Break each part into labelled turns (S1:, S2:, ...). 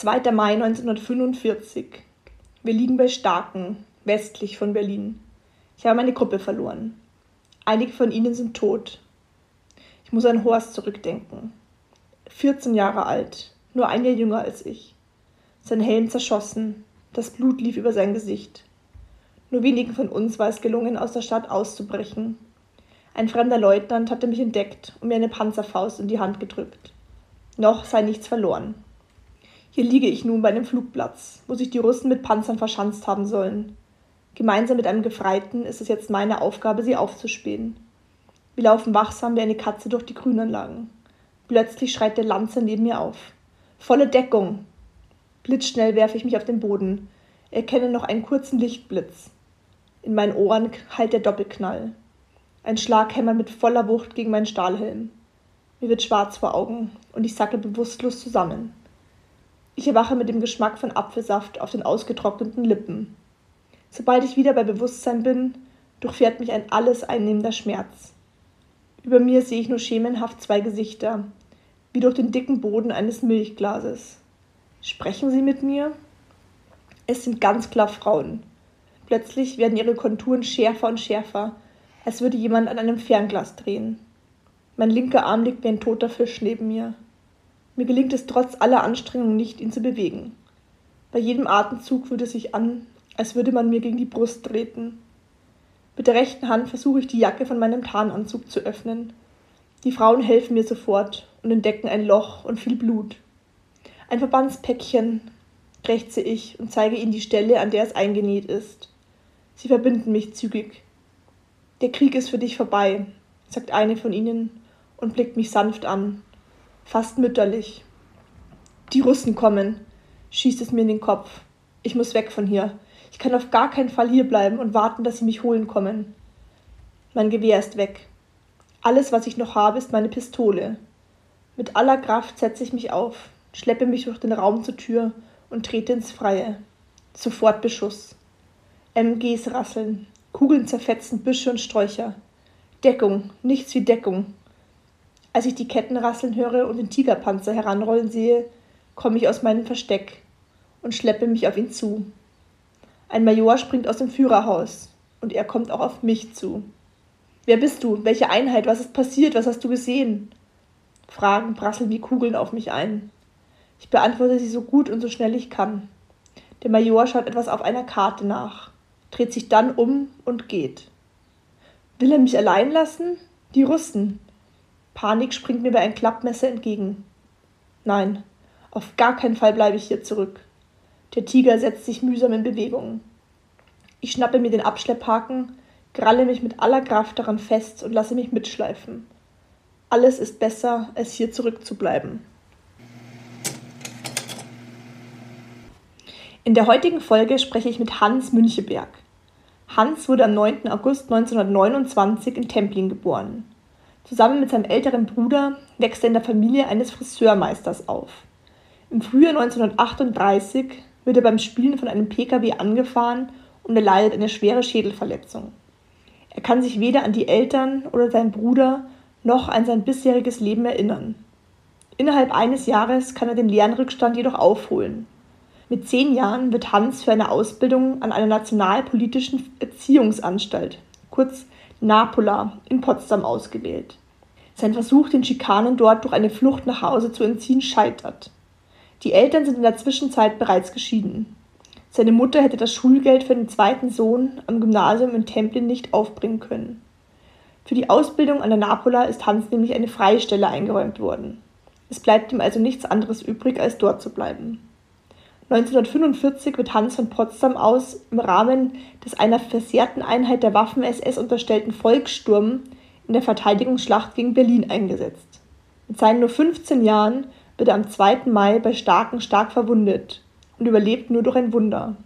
S1: 2. Mai 1945. Wir liegen bei Starken, westlich von Berlin. Ich habe meine Gruppe verloren. Einige von ihnen sind tot. Ich muss an Horst zurückdenken. 14 Jahre alt, nur ein Jahr jünger als ich. Sein Helm zerschossen, das Blut lief über sein Gesicht. Nur wenigen von uns war es gelungen, aus der Stadt auszubrechen. Ein fremder Leutnant hatte mich entdeckt und mir eine Panzerfaust in die Hand gedrückt. Noch sei nichts verloren. Hier liege ich nun bei einem Flugplatz, wo sich die Russen mit Panzern verschanzt haben sollen. Gemeinsam mit einem Gefreiten ist es jetzt meine Aufgabe, sie aufzuspähen. Wir laufen wachsam wie eine Katze durch die Grünanlagen. Plötzlich schreit der Lanzer neben mir auf. Volle Deckung! Blitzschnell werfe ich mich auf den Boden, erkenne noch einen kurzen Lichtblitz. In meinen Ohren hallt der Doppelknall. Ein Schlag hämmert mit voller Wucht gegen meinen Stahlhelm. Mir wird schwarz vor Augen und ich sacke bewusstlos zusammen. Ich erwache mit dem Geschmack von Apfelsaft auf den ausgetrockneten Lippen. Sobald ich wieder bei Bewusstsein bin, durchfährt mich ein alles einnehmender Schmerz. Über mir sehe ich nur schemenhaft zwei Gesichter, wie durch den dicken Boden eines Milchglases. Sprechen sie mit mir? Es sind ganz klar Frauen. Plötzlich werden ihre Konturen schärfer und schärfer, als würde jemand an einem Fernglas drehen. Mein linker Arm liegt wie ein toter Fisch neben mir. Mir gelingt es trotz aller Anstrengungen nicht, ihn zu bewegen. Bei jedem Atemzug fühlt es sich an, als würde man mir gegen die Brust treten. Mit der rechten Hand versuche ich die Jacke von meinem Tarnanzug zu öffnen. Die Frauen helfen mir sofort und entdecken ein Loch und viel Blut. Ein Verbandspäckchen, krächze ich und zeige ihnen die Stelle, an der es eingenäht ist. Sie verbinden mich zügig. Der Krieg ist für dich vorbei, sagt eine von ihnen und blickt mich sanft an fast mütterlich. Die Russen kommen, schießt es mir in den Kopf. Ich muss weg von hier. Ich kann auf gar keinen Fall hierbleiben und warten, dass sie mich holen kommen. Mein Gewehr ist weg. Alles, was ich noch habe, ist meine Pistole. Mit aller Kraft setze ich mich auf, schleppe mich durch den Raum zur Tür und trete ins Freie. Sofort Beschuss. MGs rasseln, Kugeln zerfetzen Büsche und Sträucher. Deckung, nichts wie Deckung. Als ich die Ketten rasseln höre und den Tigerpanzer heranrollen sehe, komme ich aus meinem Versteck und schleppe mich auf ihn zu. Ein Major springt aus dem Führerhaus und er kommt auch auf mich zu. Wer bist du? Welche Einheit? Was ist passiert? Was hast du gesehen? Fragen prasseln wie Kugeln auf mich ein. Ich beantworte sie so gut und so schnell ich kann. Der Major schaut etwas auf einer Karte nach, dreht sich dann um und geht. Will er mich allein lassen? Die Russen. Panik springt mir wie ein Klappmesser entgegen. Nein, auf gar keinen Fall bleibe ich hier zurück. Der Tiger setzt sich mühsam in Bewegung. Ich schnappe mir den Abschlepphaken, kralle mich mit aller Kraft daran fest und lasse mich mitschleifen. Alles ist besser, als hier zurückzubleiben. In der heutigen Folge spreche ich mit Hans Müncheberg. Hans wurde am 9. August 1929 in Templin geboren. Zusammen mit seinem älteren Bruder wächst er in der Familie eines Friseurmeisters auf. Im Frühjahr 1938 wird er beim Spielen von einem Pkw angefahren und er leidet eine schwere Schädelverletzung. Er kann sich weder an die Eltern oder seinen Bruder noch an sein bisheriges Leben erinnern. Innerhalb eines Jahres kann er den Lernrückstand jedoch aufholen. Mit zehn Jahren wird Hans für eine Ausbildung an einer nationalpolitischen Erziehungsanstalt, kurz Napola, in Potsdam ausgewählt. Sein Versuch, den Schikanen dort durch eine Flucht nach Hause zu entziehen, scheitert. Die Eltern sind in der Zwischenzeit bereits geschieden. Seine Mutter hätte das Schulgeld für den zweiten Sohn am Gymnasium in Templin nicht aufbringen können. Für die Ausbildung an der Napola ist Hans nämlich eine freie Stelle eingeräumt worden. Es bleibt ihm also nichts anderes übrig, als dort zu bleiben. 1945 wird Hans von Potsdam aus im Rahmen des einer versehrten Einheit der Waffen-SS unterstellten Volkssturm in der Verteidigungsschlacht gegen Berlin eingesetzt. Mit seinen nur 15 Jahren wird er am 2. Mai bei Starken stark verwundet und überlebt nur durch ein Wunder.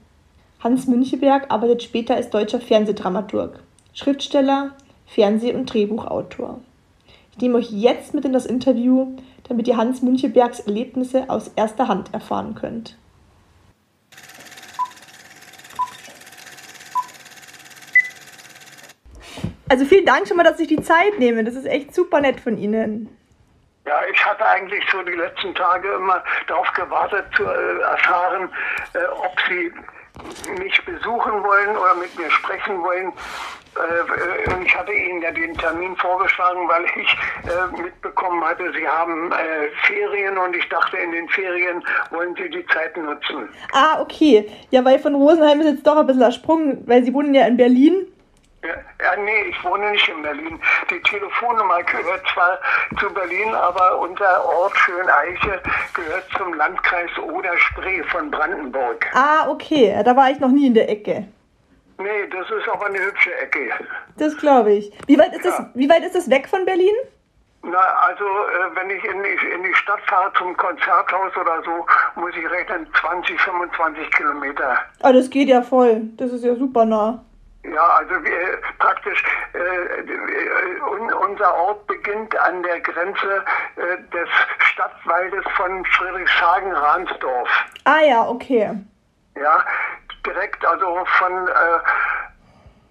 S1: Hans Müncheberg arbeitet später als deutscher Fernsehdramaturg, Schriftsteller, Fernseh- und Drehbuchautor. Ich nehme euch jetzt mit in das Interview, damit ihr Hans Münchebergs Erlebnisse aus erster Hand erfahren könnt. Also vielen Dank schon mal, dass Sie sich die Zeit nehmen. Das ist echt super nett von Ihnen.
S2: Ja, ich hatte eigentlich so die letzten Tage immer darauf gewartet zu äh, erfahren, äh, ob Sie mich besuchen wollen oder mit mir sprechen wollen. Äh, und ich hatte Ihnen ja den Termin vorgeschlagen, weil ich äh, mitbekommen hatte, Sie haben äh, Ferien und ich dachte, in den Ferien wollen Sie die Zeit nutzen.
S1: Ah, okay. Ja, weil von Rosenheim ist jetzt doch ein bisschen ein Sprung, weil Sie wohnen ja in Berlin.
S2: Ja, ja, nee, ich wohne nicht in Berlin. Die Telefonnummer gehört zwar zu Berlin, aber unser Ort Schöneiche gehört zum Landkreis Oder-Spree von Brandenburg.
S1: Ah, okay. Da war ich noch nie in der Ecke.
S2: Nee, das ist aber eine hübsche Ecke.
S1: Das glaube ich. Wie weit, ist das,
S2: Ja.
S1: wie weit ist das weg von Berlin?
S2: Na, also äh, wenn ich in die, in die Stadt fahre zum Konzerthaus oder so, muss ich rechnen 20, 25 Kilometer.
S1: Ah, das geht ja voll. Das ist ja super nah.
S2: Ja, also wir, praktisch äh, un, unser Ort beginnt an der Grenze äh, des Stadtwaldes von Friedrichshagen-Ransdorf.
S1: Ah ja, okay.
S2: Ja, direkt also von äh,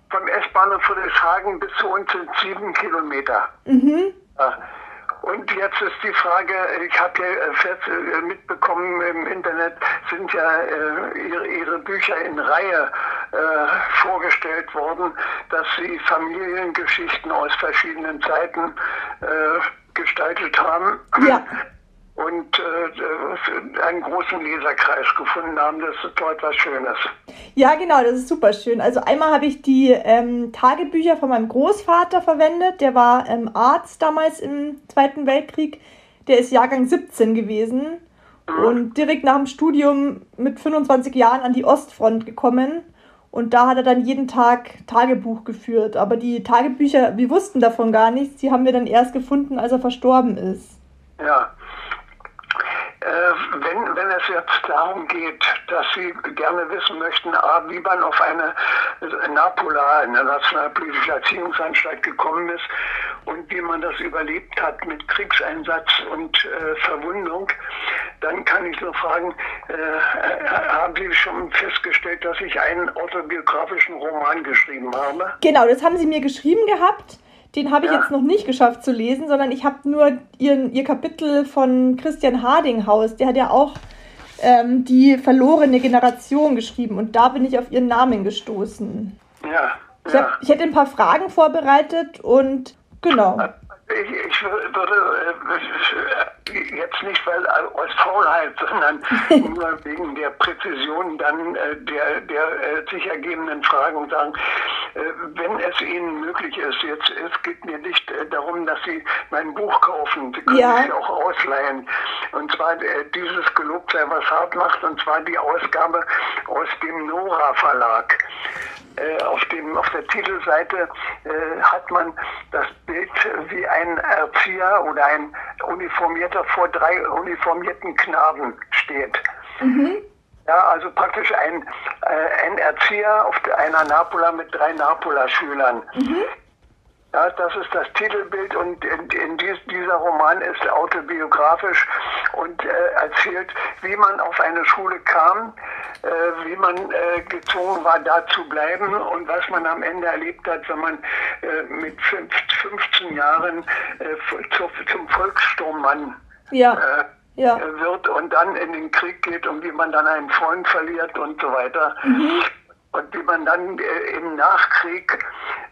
S2: vom S-Bahnhof Friedrichshagen bis zu uns sind sieben Kilometer.
S1: Mhm.
S2: Ja. Und jetzt ist die Frage, ich habe ja äh, äh, mitbekommen im Internet, sind ja äh, ihre, ihre Bücher in Reihe äh, vorgestellt worden, dass sie Familiengeschichten aus verschiedenen Zeiten äh, gestaltet haben.
S1: Ja.
S2: Und äh, einen großen Leserkreis gefunden haben. Das ist doch etwas Schönes.
S1: Ja, genau, das ist super schön. Also einmal habe ich die ähm, Tagebücher von meinem Großvater verwendet. Der war ähm, Arzt damals im Zweiten Weltkrieg. Der ist Jahrgang 17 gewesen und direkt nach dem Studium mit 25 Jahren an die Ostfront gekommen. Und da hat er dann jeden Tag Tagebuch geführt. Aber die Tagebücher, wir wussten davon gar nichts. Die haben wir dann erst gefunden, als er verstorben ist.
S2: Ja. Äh, wenn, wenn es jetzt darum geht, dass Sie gerne wissen möchten, wie man auf eine äh, Napola, eine nationalpolitische Erziehungsanstalt gekommen ist und wie man das überlebt hat mit Kriegseinsatz und äh, Verwundung, dann kann ich nur fragen, äh, haben Sie schon festgestellt, dass ich einen autobiografischen Roman geschrieben habe?
S1: Genau, das haben sie mir geschrieben gehabt. Den habe ich
S2: Ja.
S1: jetzt noch nicht geschafft zu lesen, sondern ich habe nur ihren, ihr Kapitel von Christian Hardinghaus. Der hat ja auch ähm, die verlorene Generation geschrieben und da bin ich auf ihren Namen gestoßen.
S2: Ja.
S1: Ich,
S2: ja.
S1: hab, ich hätte ein paar Fragen vorbereitet und genau.
S2: Ich, ich wür- würde äh, jetzt nicht weil aus Faulheit, sondern nur wegen der Präzision dann äh, der, der äh, sich ergebenden Fragen sagen, äh, wenn es Ihnen möglich ist, jetzt es geht mir nicht äh, darum, dass Sie mein Buch kaufen, Sie können
S1: Ja.
S2: es ja auch ausleihen. Und zwar äh, dieses Gelobt sei, was hart macht, und zwar die Ausgabe aus dem Nora Verlag. Äh, auf, dem, auf der Titelseite hat man das Bild, wie ein Erzieher oder ein Uniformierter vor drei uniformierten Knaben steht. Ja, also praktisch ein, äh, ein Erzieher auf einer Napola mit drei Napola-Schülern. Ja, das ist das Titelbild und in, in dies, dieser Roman ist autobiografisch und äh, erzählt, wie man auf eine Schule kam, äh, wie man äh, gezwungen war, da zu bleiben und was man am Ende erlebt hat, wenn man äh, mit fünf, 15 Jahren äh, zu, zum Volkssturmmann
S1: Ja,
S2: äh,
S1: ja.
S2: wird und dann in den Krieg geht und wie man dann einen Freund verliert und so weiter. und wie man dann äh, im Nachkrieg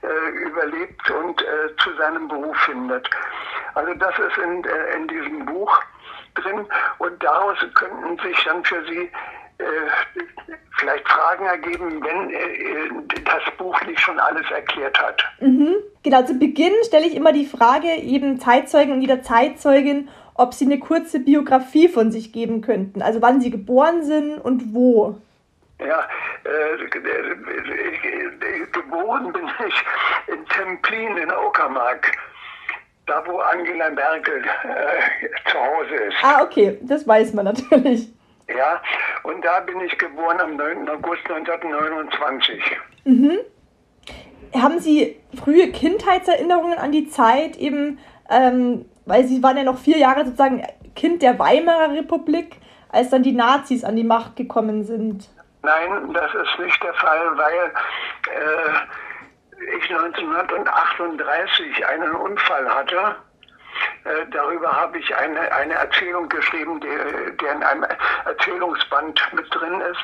S2: äh, überlebt und äh, zu seinem Beruf findet. Also das ist in, äh, in diesem Buch drin und daraus könnten sich dann für Sie äh, vielleicht Fragen ergeben, wenn äh, das Buch nicht schon alles erklärt hat.
S1: Mhm. Genau, zu Beginn stelle ich immer die Frage, eben Zeitzeugen und jeder Zeitzeugin, ob sie eine kurze Biografie von sich geben könnten. Also wann sie geboren sind und wo.
S2: Ja, äh, geboren bin ich in Templin in Uckermark, da wo Angela Merkel äh, zu Hause ist.
S1: Ah, okay, das weiß man natürlich.
S2: Ja, und da bin ich geboren am 9. August 1929.
S1: Mhm. Haben Sie frühe Kindheitserinnerungen an die Zeit eben, ähm, weil Sie waren ja noch vier Jahre sozusagen Kind der Weimarer Republik, als dann die Nazis an die Macht gekommen sind?
S2: Nein, das ist nicht der Fall, weil äh, ich 1938 einen Unfall hatte. Äh, darüber habe ich eine, eine Erzählung geschrieben, die, die in einem Erzählungsband mit drin ist.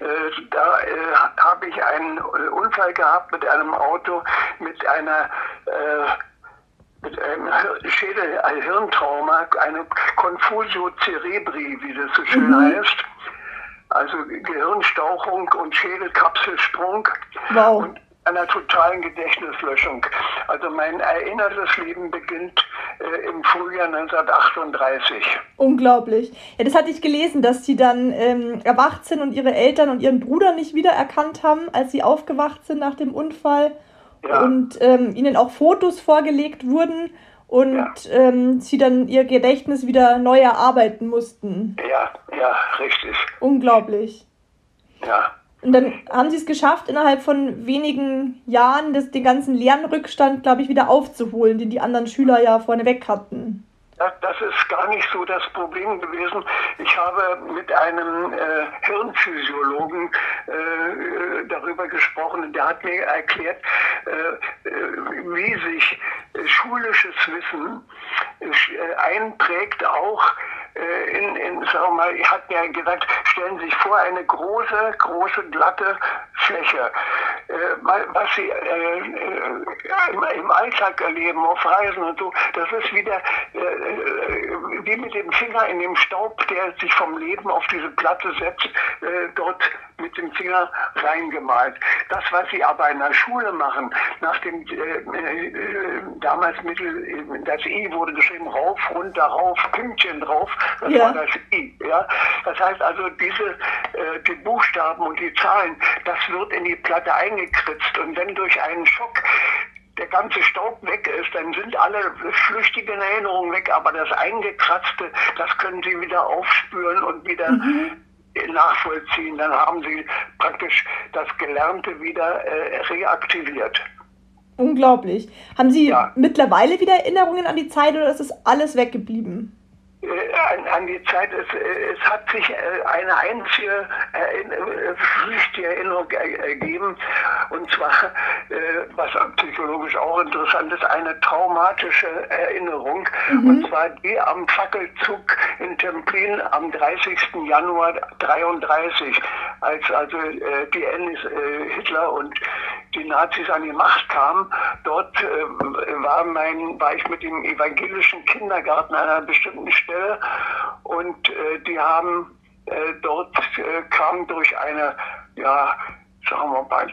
S2: Äh, da äh, habe ich einen Unfall gehabt mit einem Auto, mit einer äh, mit einem Schädel, ein Hirntrauma, eine Confusio cerebri, wie das so schön mhm. heißt also Gehirnstauchung und Schädelkapselsprung wow. und einer totalen Gedächtnislöschung. Also mein erinnertes Leben beginnt äh, im Frühjahr 1938.
S1: Unglaublich. Ja, das hatte ich gelesen, dass Sie dann ähm, erwacht sind und Ihre Eltern und Ihren Bruder nicht wiedererkannt haben, als Sie aufgewacht sind nach dem Unfall. Ja. Und ähm, Ihnen auch Fotos vorgelegt wurden und ja. ähm, sie dann ihr Gedächtnis wieder neu erarbeiten mussten.
S2: Ja, ja, richtig.
S1: Unglaublich.
S2: Ja.
S1: Und dann haben sie es geschafft, innerhalb von wenigen Jahren das, den ganzen Lernrückstand, glaube ich, wieder aufzuholen, den die anderen Schüler ja vorneweg hatten.
S2: Das ist gar nicht so das Problem gewesen. Ich habe mit einem äh, Hirnphysiologen äh, darüber gesprochen und der hat mir erklärt, äh, äh wie sich äh, schulisches Wissen äh, einprägt auch in, in sagen mal, hatte ja gesagt, stellen Sie sich vor, eine große, große, glatte Fläche. Was Sie im Alltag erleben, auf Reisen und so, das ist wieder äh, wie mit dem Finger in dem Staub, der sich vom Leben auf diese Platte setzt, äh, dort mit dem Finger reingemalt. Das, was sie aber in der Schule machen, nach dem äh, äh, damals Mittel, das I wurde geschrieben, rauf, runter, rauf, Pünktchen drauf, das ja. war das I. Ja? Das heißt also, diese äh, die Buchstaben und die Zahlen, das wird in die Platte eingekritzt und wenn durch einen Schock der ganze Staub weg ist, dann sind alle flüchtigen Erinnerungen weg, aber das Eingekratzte, das können Sie wieder aufspüren und wieder mhm. nachvollziehen. Dann haben Sie praktisch das Gelernte wieder äh, reaktiviert.
S1: Unglaublich. Haben Sie ja. mittlerweile wieder Erinnerungen an die Zeit oder ist es alles weggeblieben?
S2: Äh, an, an, die Zeit, es, äh, es hat sich äh, eine einzige flüchtige Erinnerung ergeben, und zwar, was psychologisch auch interessant ist, eine traumatische Erinnerung, mhm. und zwar die am Fackelzug in Templin am 30. Januar 1933, als also die Ennis, Hitler und die Nazis an die Macht kamen. Dort war, mein, war ich mit dem evangelischen Kindergarten an einer bestimmten Stelle Stelle und äh, die haben äh, dort äh, kam durch eine, ja, sagen wir mal,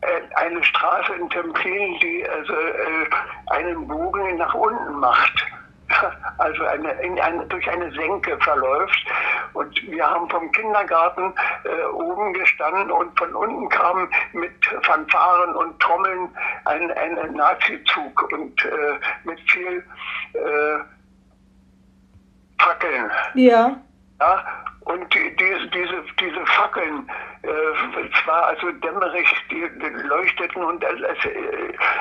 S2: äh, eine Straße in Templin, die also äh, einen Bogen nach unten macht also eine, eine, durch eine Senke verläuft. Und wir haben vom Kindergarten äh, oben gestanden und von unten kam mit Fanfaren und Trommeln ein, ein Nazi-Zug und mit viel Fackeln.
S1: Ja.
S2: Ja, und die, die, diese, diese Fackeln, äh, es war also dämmerig, die, die leuchteten und äh,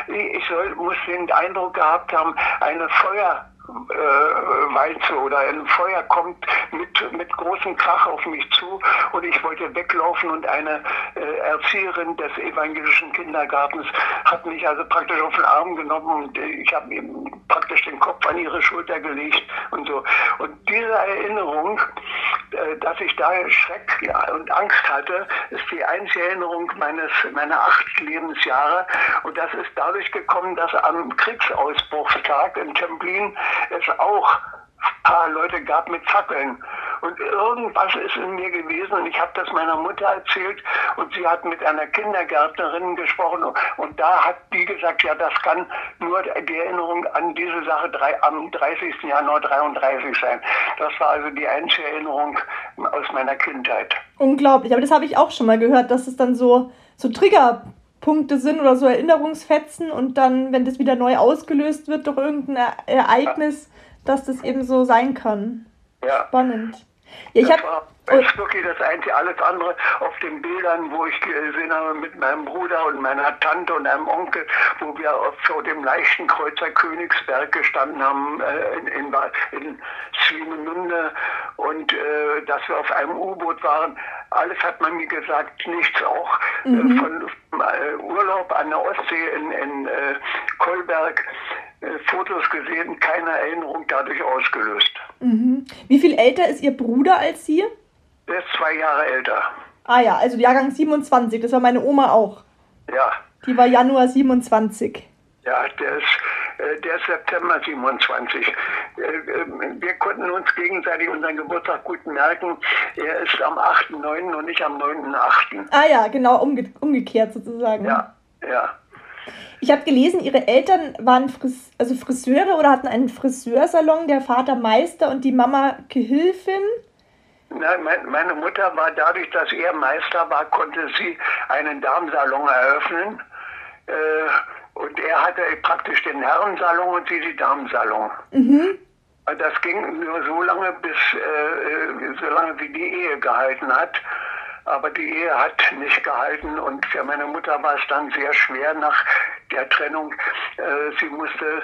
S2: ich soll, muss den Eindruck gehabt haben, eine Feuer, äh, Walze oder ein Feuer kommt mit, mit großem Krach auf mich zu und ich wollte weglaufen und eine äh, Erzieherin des evangelischen Kindergartens hat mich also praktisch auf den Arm genommen und ich habe ihm praktisch den Kopf an ihre Schulter gelegt und so. Und diese Erinnerung, äh, dass ich da Schreck und Angst hatte, ist die einzige Erinnerung meines, meiner acht Lebensjahre. Und das ist dadurch gekommen, dass am Kriegsausbruchstag in Templin es auch ein paar Leute gab mit Fackeln. Und irgendwas ist in mir gewesen und ich habe das meiner Mutter erzählt und sie hat mit einer Kindergärtnerin gesprochen und da hat die gesagt, ja, das kann nur die Erinnerung an diese Sache drei, am 30. Januar 33 sein. Das war also die einzige Erinnerung aus meiner Kindheit.
S1: Unglaublich, aber das habe ich auch schon mal gehört, dass es dann so, so Triggerpunkte sind oder so Erinnerungsfetzen und dann, wenn das wieder neu ausgelöst wird durch irgendein Ereignis, dass das eben so sein kann.
S2: Ja.
S1: Spannend. Ja, ich
S2: das
S1: hab,
S2: war das ist wirklich das Einzige. Alles andere auf den Bildern, wo ich gesehen habe mit meinem Bruder und meiner Tante und einem Onkel, wo wir vor dem Leichtenkreuzer Königsberg gestanden haben äh, in, in, in Swinemünde und äh, dass wir auf einem U-Boot waren. Alles hat man mir gesagt, nichts auch äh, von äh, Urlaub an der Ostsee in, in äh, Kolberg. Äh, Fotos gesehen, keine Erinnerung dadurch ausgelöst.
S1: mhm. Wie viel älter ist Ihr Bruder als Sie?
S2: Der ist zwei Jahre älter.
S1: Ah ja, also Jahrgang 27, das war meine Oma auch.
S2: Ja,
S1: Die war Januar 27.
S2: ja, der ist, äh, der ist September 27. Äh, Wir konnten uns gegenseitig unseren Geburtstag gut merken. Er ist am 8.9. und ich am 9.8.
S1: Ah ja, genau, umge umgekehrt sozusagen.
S2: Ja, ja.
S1: Ich habe gelesen, Ihre Eltern waren Fris also Friseure oder hatten einen Friseursalon, der Vater Meister und die Mama Gehilfin.
S2: Nein, mein, meine Mutter war dadurch, dass er Meister war, konnte sie einen Damensalon eröffnen. Äh, und er hatte praktisch den Herrensalon und sie die Damensalon.
S1: Mhm.
S2: Das ging nur so lange, bis äh, äh, so lange wie die Ehe gehalten hat. Aber die Ehe hat nicht gehalten und für meine Mutter war es dann sehr schwer nach der Trennung. Äh, sie musste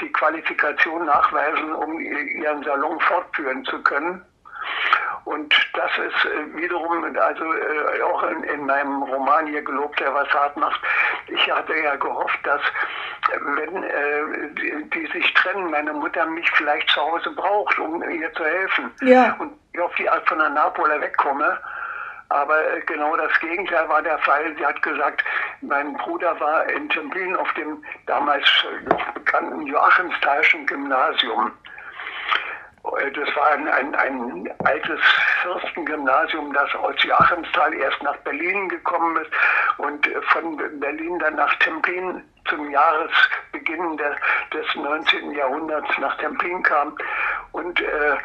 S2: die Qualifikation nachweisen, um ihren Salon fortführen zu können. Und das ist äh, wiederum, also äh, auch in, in meinem Roman hier gelobt, der was hart macht. Ich hatte ja gehofft, dass wenn äh, die, die sich trennen, meine Mutter mich vielleicht zu Hause braucht, um ihr zu helfen.
S1: Ja.
S2: Und ich auf die Art von der Napola wegkomme. Aber äh, genau das Gegenteil war der Fall. Sie hat gesagt, mein Bruder war in Templin auf dem damals äh, noch bekannten Joachimsthalschen Gymnasium. Äh, Das war ein, ein, ein altes Fürstengymnasium, das aus Joachimsthal erst nach Berlin gekommen ist und äh, von Berlin dann nach Templin zum Jahresbeginn der, des 19. Jahrhunderts nach Templin kam. Und äh,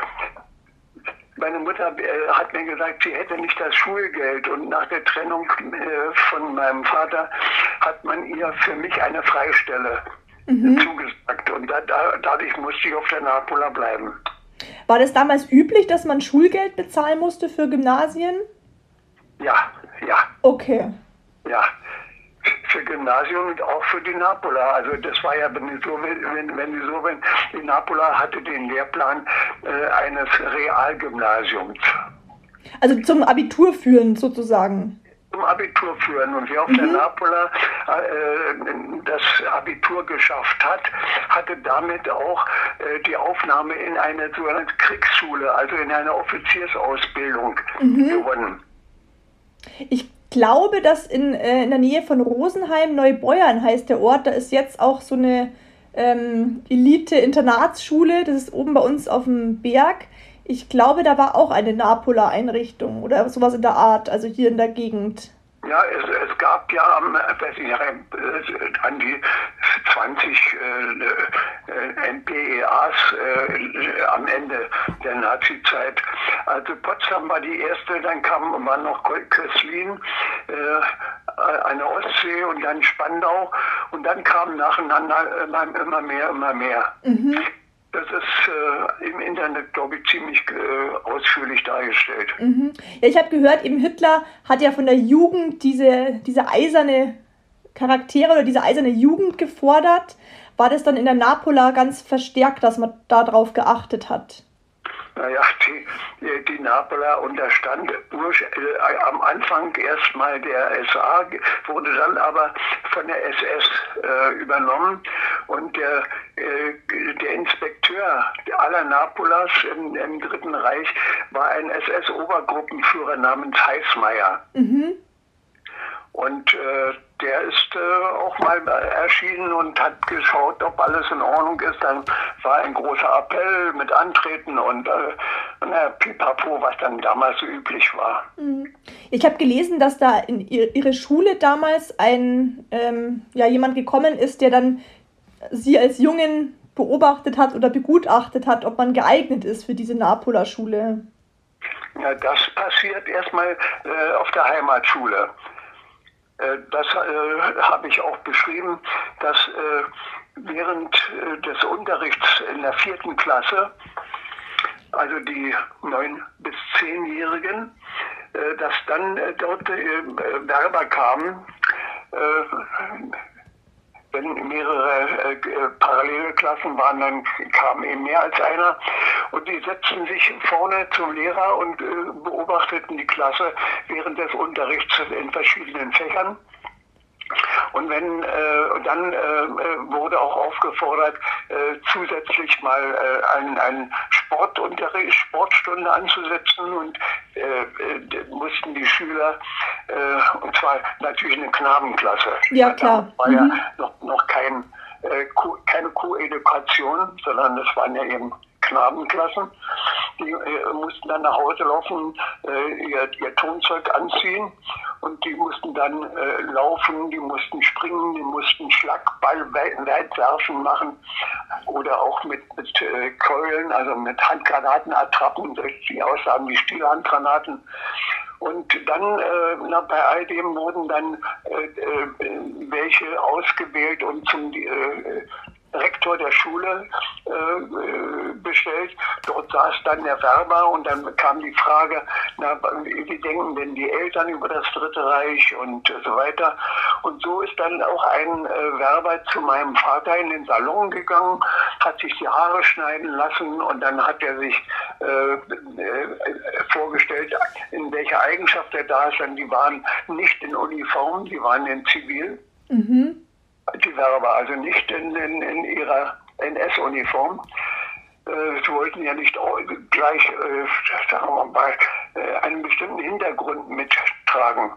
S2: meine Mutter äh, hat mir gesagt, sie hätte nicht das Schulgeld und nach der Trennung äh, von meinem Vater hat man ihr für mich eine Freistelle zugesagt und da, da, dadurch musste ich auf der Napola bleiben.
S1: War das damals üblich, dass man Schulgeld bezahlen musste für Gymnasien?
S2: Ja, ja,
S1: Okay.
S2: ja. Für Gymnasium und auch für die Napola. Also das war ja, wenn Sie so wenn, wenn Sie so wollen, die Napola hatte den Lehrplan äh, eines Realgymnasiums.
S1: Also zum Abitur führen sozusagen.
S2: zum Abitur führen. Und wer auf der Napola äh, das Abitur geschafft hat, hatte damit auch äh, die Aufnahme in eine sogenannte Kriegsschule, also in eine Offiziersausbildung gewonnen.
S1: Ich glaube, dass in, äh, in der Nähe von Rosenheim, Neubeuern heißt der Ort, da ist jetzt auch so eine ähm, Elite-Internatsschule, das ist oben bei uns auf dem Berg. Ich glaube, da war auch eine Napola-Einrichtung oder sowas in der Art, also hier in der Gegend.
S2: Ja, es, es gab ja am, äh, äh, an die 20 äh, äh, NPEAs äh, am Ende der Nazi-Zeit. Also Potsdam war die erste, dann kam war noch Köslin, äh, eine Ostsee und dann Spandau und dann kamen nacheinander immer, immer mehr, immer mehr. Das ist äh, im Internet, glaube ich, ziemlich äh, ausführlich dargestellt.
S1: Mhm. Ja, ich habe gehört, eben Hitler hat ja von der Jugend diese, diese eiserne Charaktere oder diese eiserne Jugend gefordert. War das dann in der Napola ganz verstärkt, dass man darauf geachtet hat?
S2: Naja, die, die, die Napola unterstand äh, am Anfang erstmal der SA, wurde dann aber von der SS äh, übernommen und der äh, der Inspekteur aller Napolas im, im Dritten Reich war ein SS-Obergruppenführer namens Heißmeier.
S1: Mhm.
S2: Und äh, der ist äh, auch mal erschienen und hat geschaut, ob alles in Ordnung ist. Dann war ein großer Appell mit Antreten und äh, na, pipapo, was dann damals so üblich war.
S1: Mhm. Ich habe gelesen, dass da in ihre Schule damals ein ähm, ja, jemand gekommen ist, der dann sie als Jungen beobachtet hat oder begutachtet hat, ob man geeignet ist für diese Napola-Schule.
S2: Ja, das passiert erstmal äh, auf der Heimatschule. Äh, das äh, habe ich auch beschrieben, dass äh, während äh, des Unterrichts in der vierten Klasse, also die neun bis zehnjährigen, äh, dass dann dort Werber kamen, wenn mehrere äh, Parallelklassen waren, dann kam eben mehr als einer. Und die setzten sich vorne zum Lehrer und äh, beobachteten die Klasse während des Unterrichts in verschiedenen Fächern. Und wenn äh, dann äh, wurde auch aufgefordert, äh, zusätzlich mal äh, einen, einen Sportunterricht, Sportstunde anzusetzen und äh, äh, mussten die Schüler, äh, und zwar natürlich eine Knabenklasse.
S1: Ja, klar.
S2: Da war mhm. ja noch, noch kein, äh, keine Co-Edukation, sondern es waren ja eben Knabenklassen. Die äh, mussten dann nach Hause laufen, äh, ihr, ihr Tonzeug anziehen und die mussten dann äh, laufen, die mussten springen, die mussten Schlagball, Weitwerfen machen oder auch mit, mit äh, Keulen, also mit Handgranaten attrappen, die aussagen wie Stielhandgranaten. Und dann, äh, na, bei all dem wurden dann äh, äh, welche ausgewählt und zum äh, Rektor der Schule äh, bestellt. Dort saß dann der Werber und dann kam die Frage, na, wie denken denn die Eltern über das Dritte Reich und so weiter. Und so ist dann auch ein äh, Werber zu meinem Vater in den Salon gegangen, hat sich die Haare schneiden lassen und dann hat er sich äh, äh vorgestellt, in welcher Eigenschaft er da ist. Denn die waren nicht in Uniform, die waren in Zivil. Mhm die Werber, also nicht in, in, in ihrer NS-Uniform. Äh, sie wollten ja nicht gleich, äh, mal, äh, einen bestimmten Hintergrund mittragen.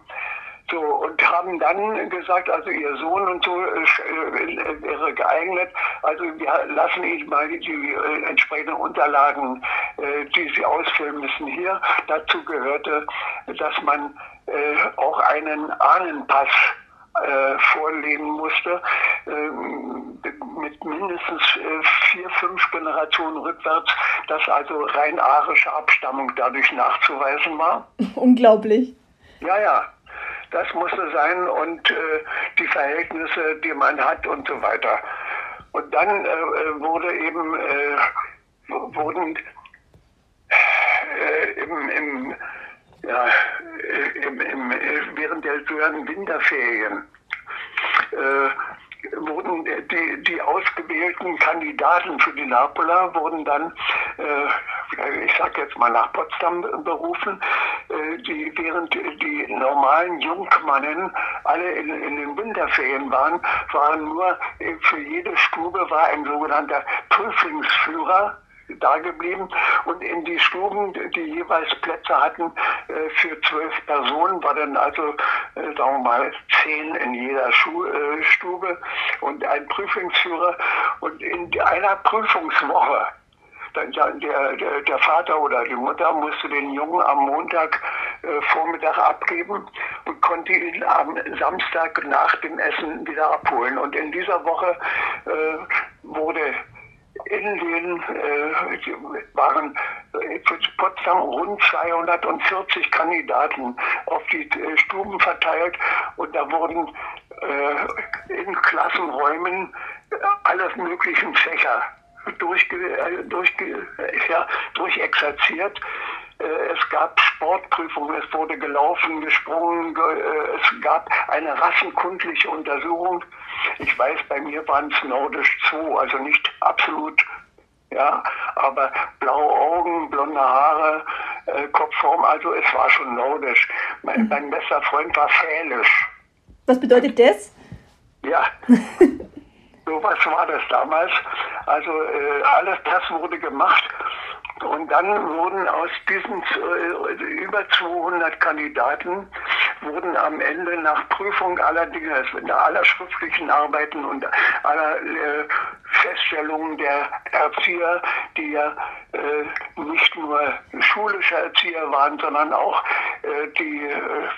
S2: So, und haben dann gesagt, also ihr Sohn und so äh, äh, wäre geeignet, also wir lassen ihn mal die entsprechenden Unterlagen, die sie ausfüllen müssen hier. Dazu gehörte, dass man auch einen Ahnenpass äh, vorlegen musste, ähm, mit mindestens äh, vier, fünf Generationen rückwärts, dass also rein arische Abstammung dadurch nachzuweisen war.
S1: Unglaublich.
S2: Ja, ja. Das musste sein und äh, die Verhältnisse, die man hat und so weiter. Und dann äh, wurde eben, äh, wurden äh, im, im ja, im, im, während der sogenannten Winterferien äh, wurden die, die ausgewählten Kandidaten für die Napola wurden dann, äh, ich sag jetzt mal nach Potsdam berufen, äh, die, während die normalen Jungmannen alle in, in den Winterferien waren, waren nur äh, für jede Stube war ein sogenannter Prüfungsführer da geblieben und in die Stuben, die jeweils Plätze hatten äh, für zwölf Personen, war dann also, äh, sagen wir mal, zehn in jeder äh, Stube und ein Prüfungsführer und in einer Prüfungswoche der, der, der, Vater oder die Mutter musste den Jungen am Montag Vormittag abgeben und konnte ihn am Samstag nach dem Essen wieder abholen. Und in dieser Woche äh, wurde in den äh, waren äh, für Potsdam rund 240 Kandidaten auf die äh, Stuben verteilt und da wurden äh, in Klassenräumen alle möglichen Fächer durchge, äh, durchge, ja, durchexerziert. Äh, es gab Sportprüfungen, es wurde gelaufen, gesprungen, äh, es gab eine rassenkundliche Untersuchung. Ich weiß, bei mir waren es Nordisch 2, also nicht absolut, ja, aber blaue Augen, blonde Haare, äh, Kopfform, also es war schon Nordisch. Mein, mhm. mein bester Freund war Fälisch.
S1: Was bedeutet das?
S2: Ja, sowas war das damals. Also äh, alles das wurde gemacht. Und dann wurden aus diesen äh, über 200 Kandidaten wurden am Ende nach Prüfung aller Dinge, aller schriftlichen Arbeiten und aller äh, Feststellungen der Erzieher, die ja äh, nicht nur schulische Erzieher waren, sondern auch die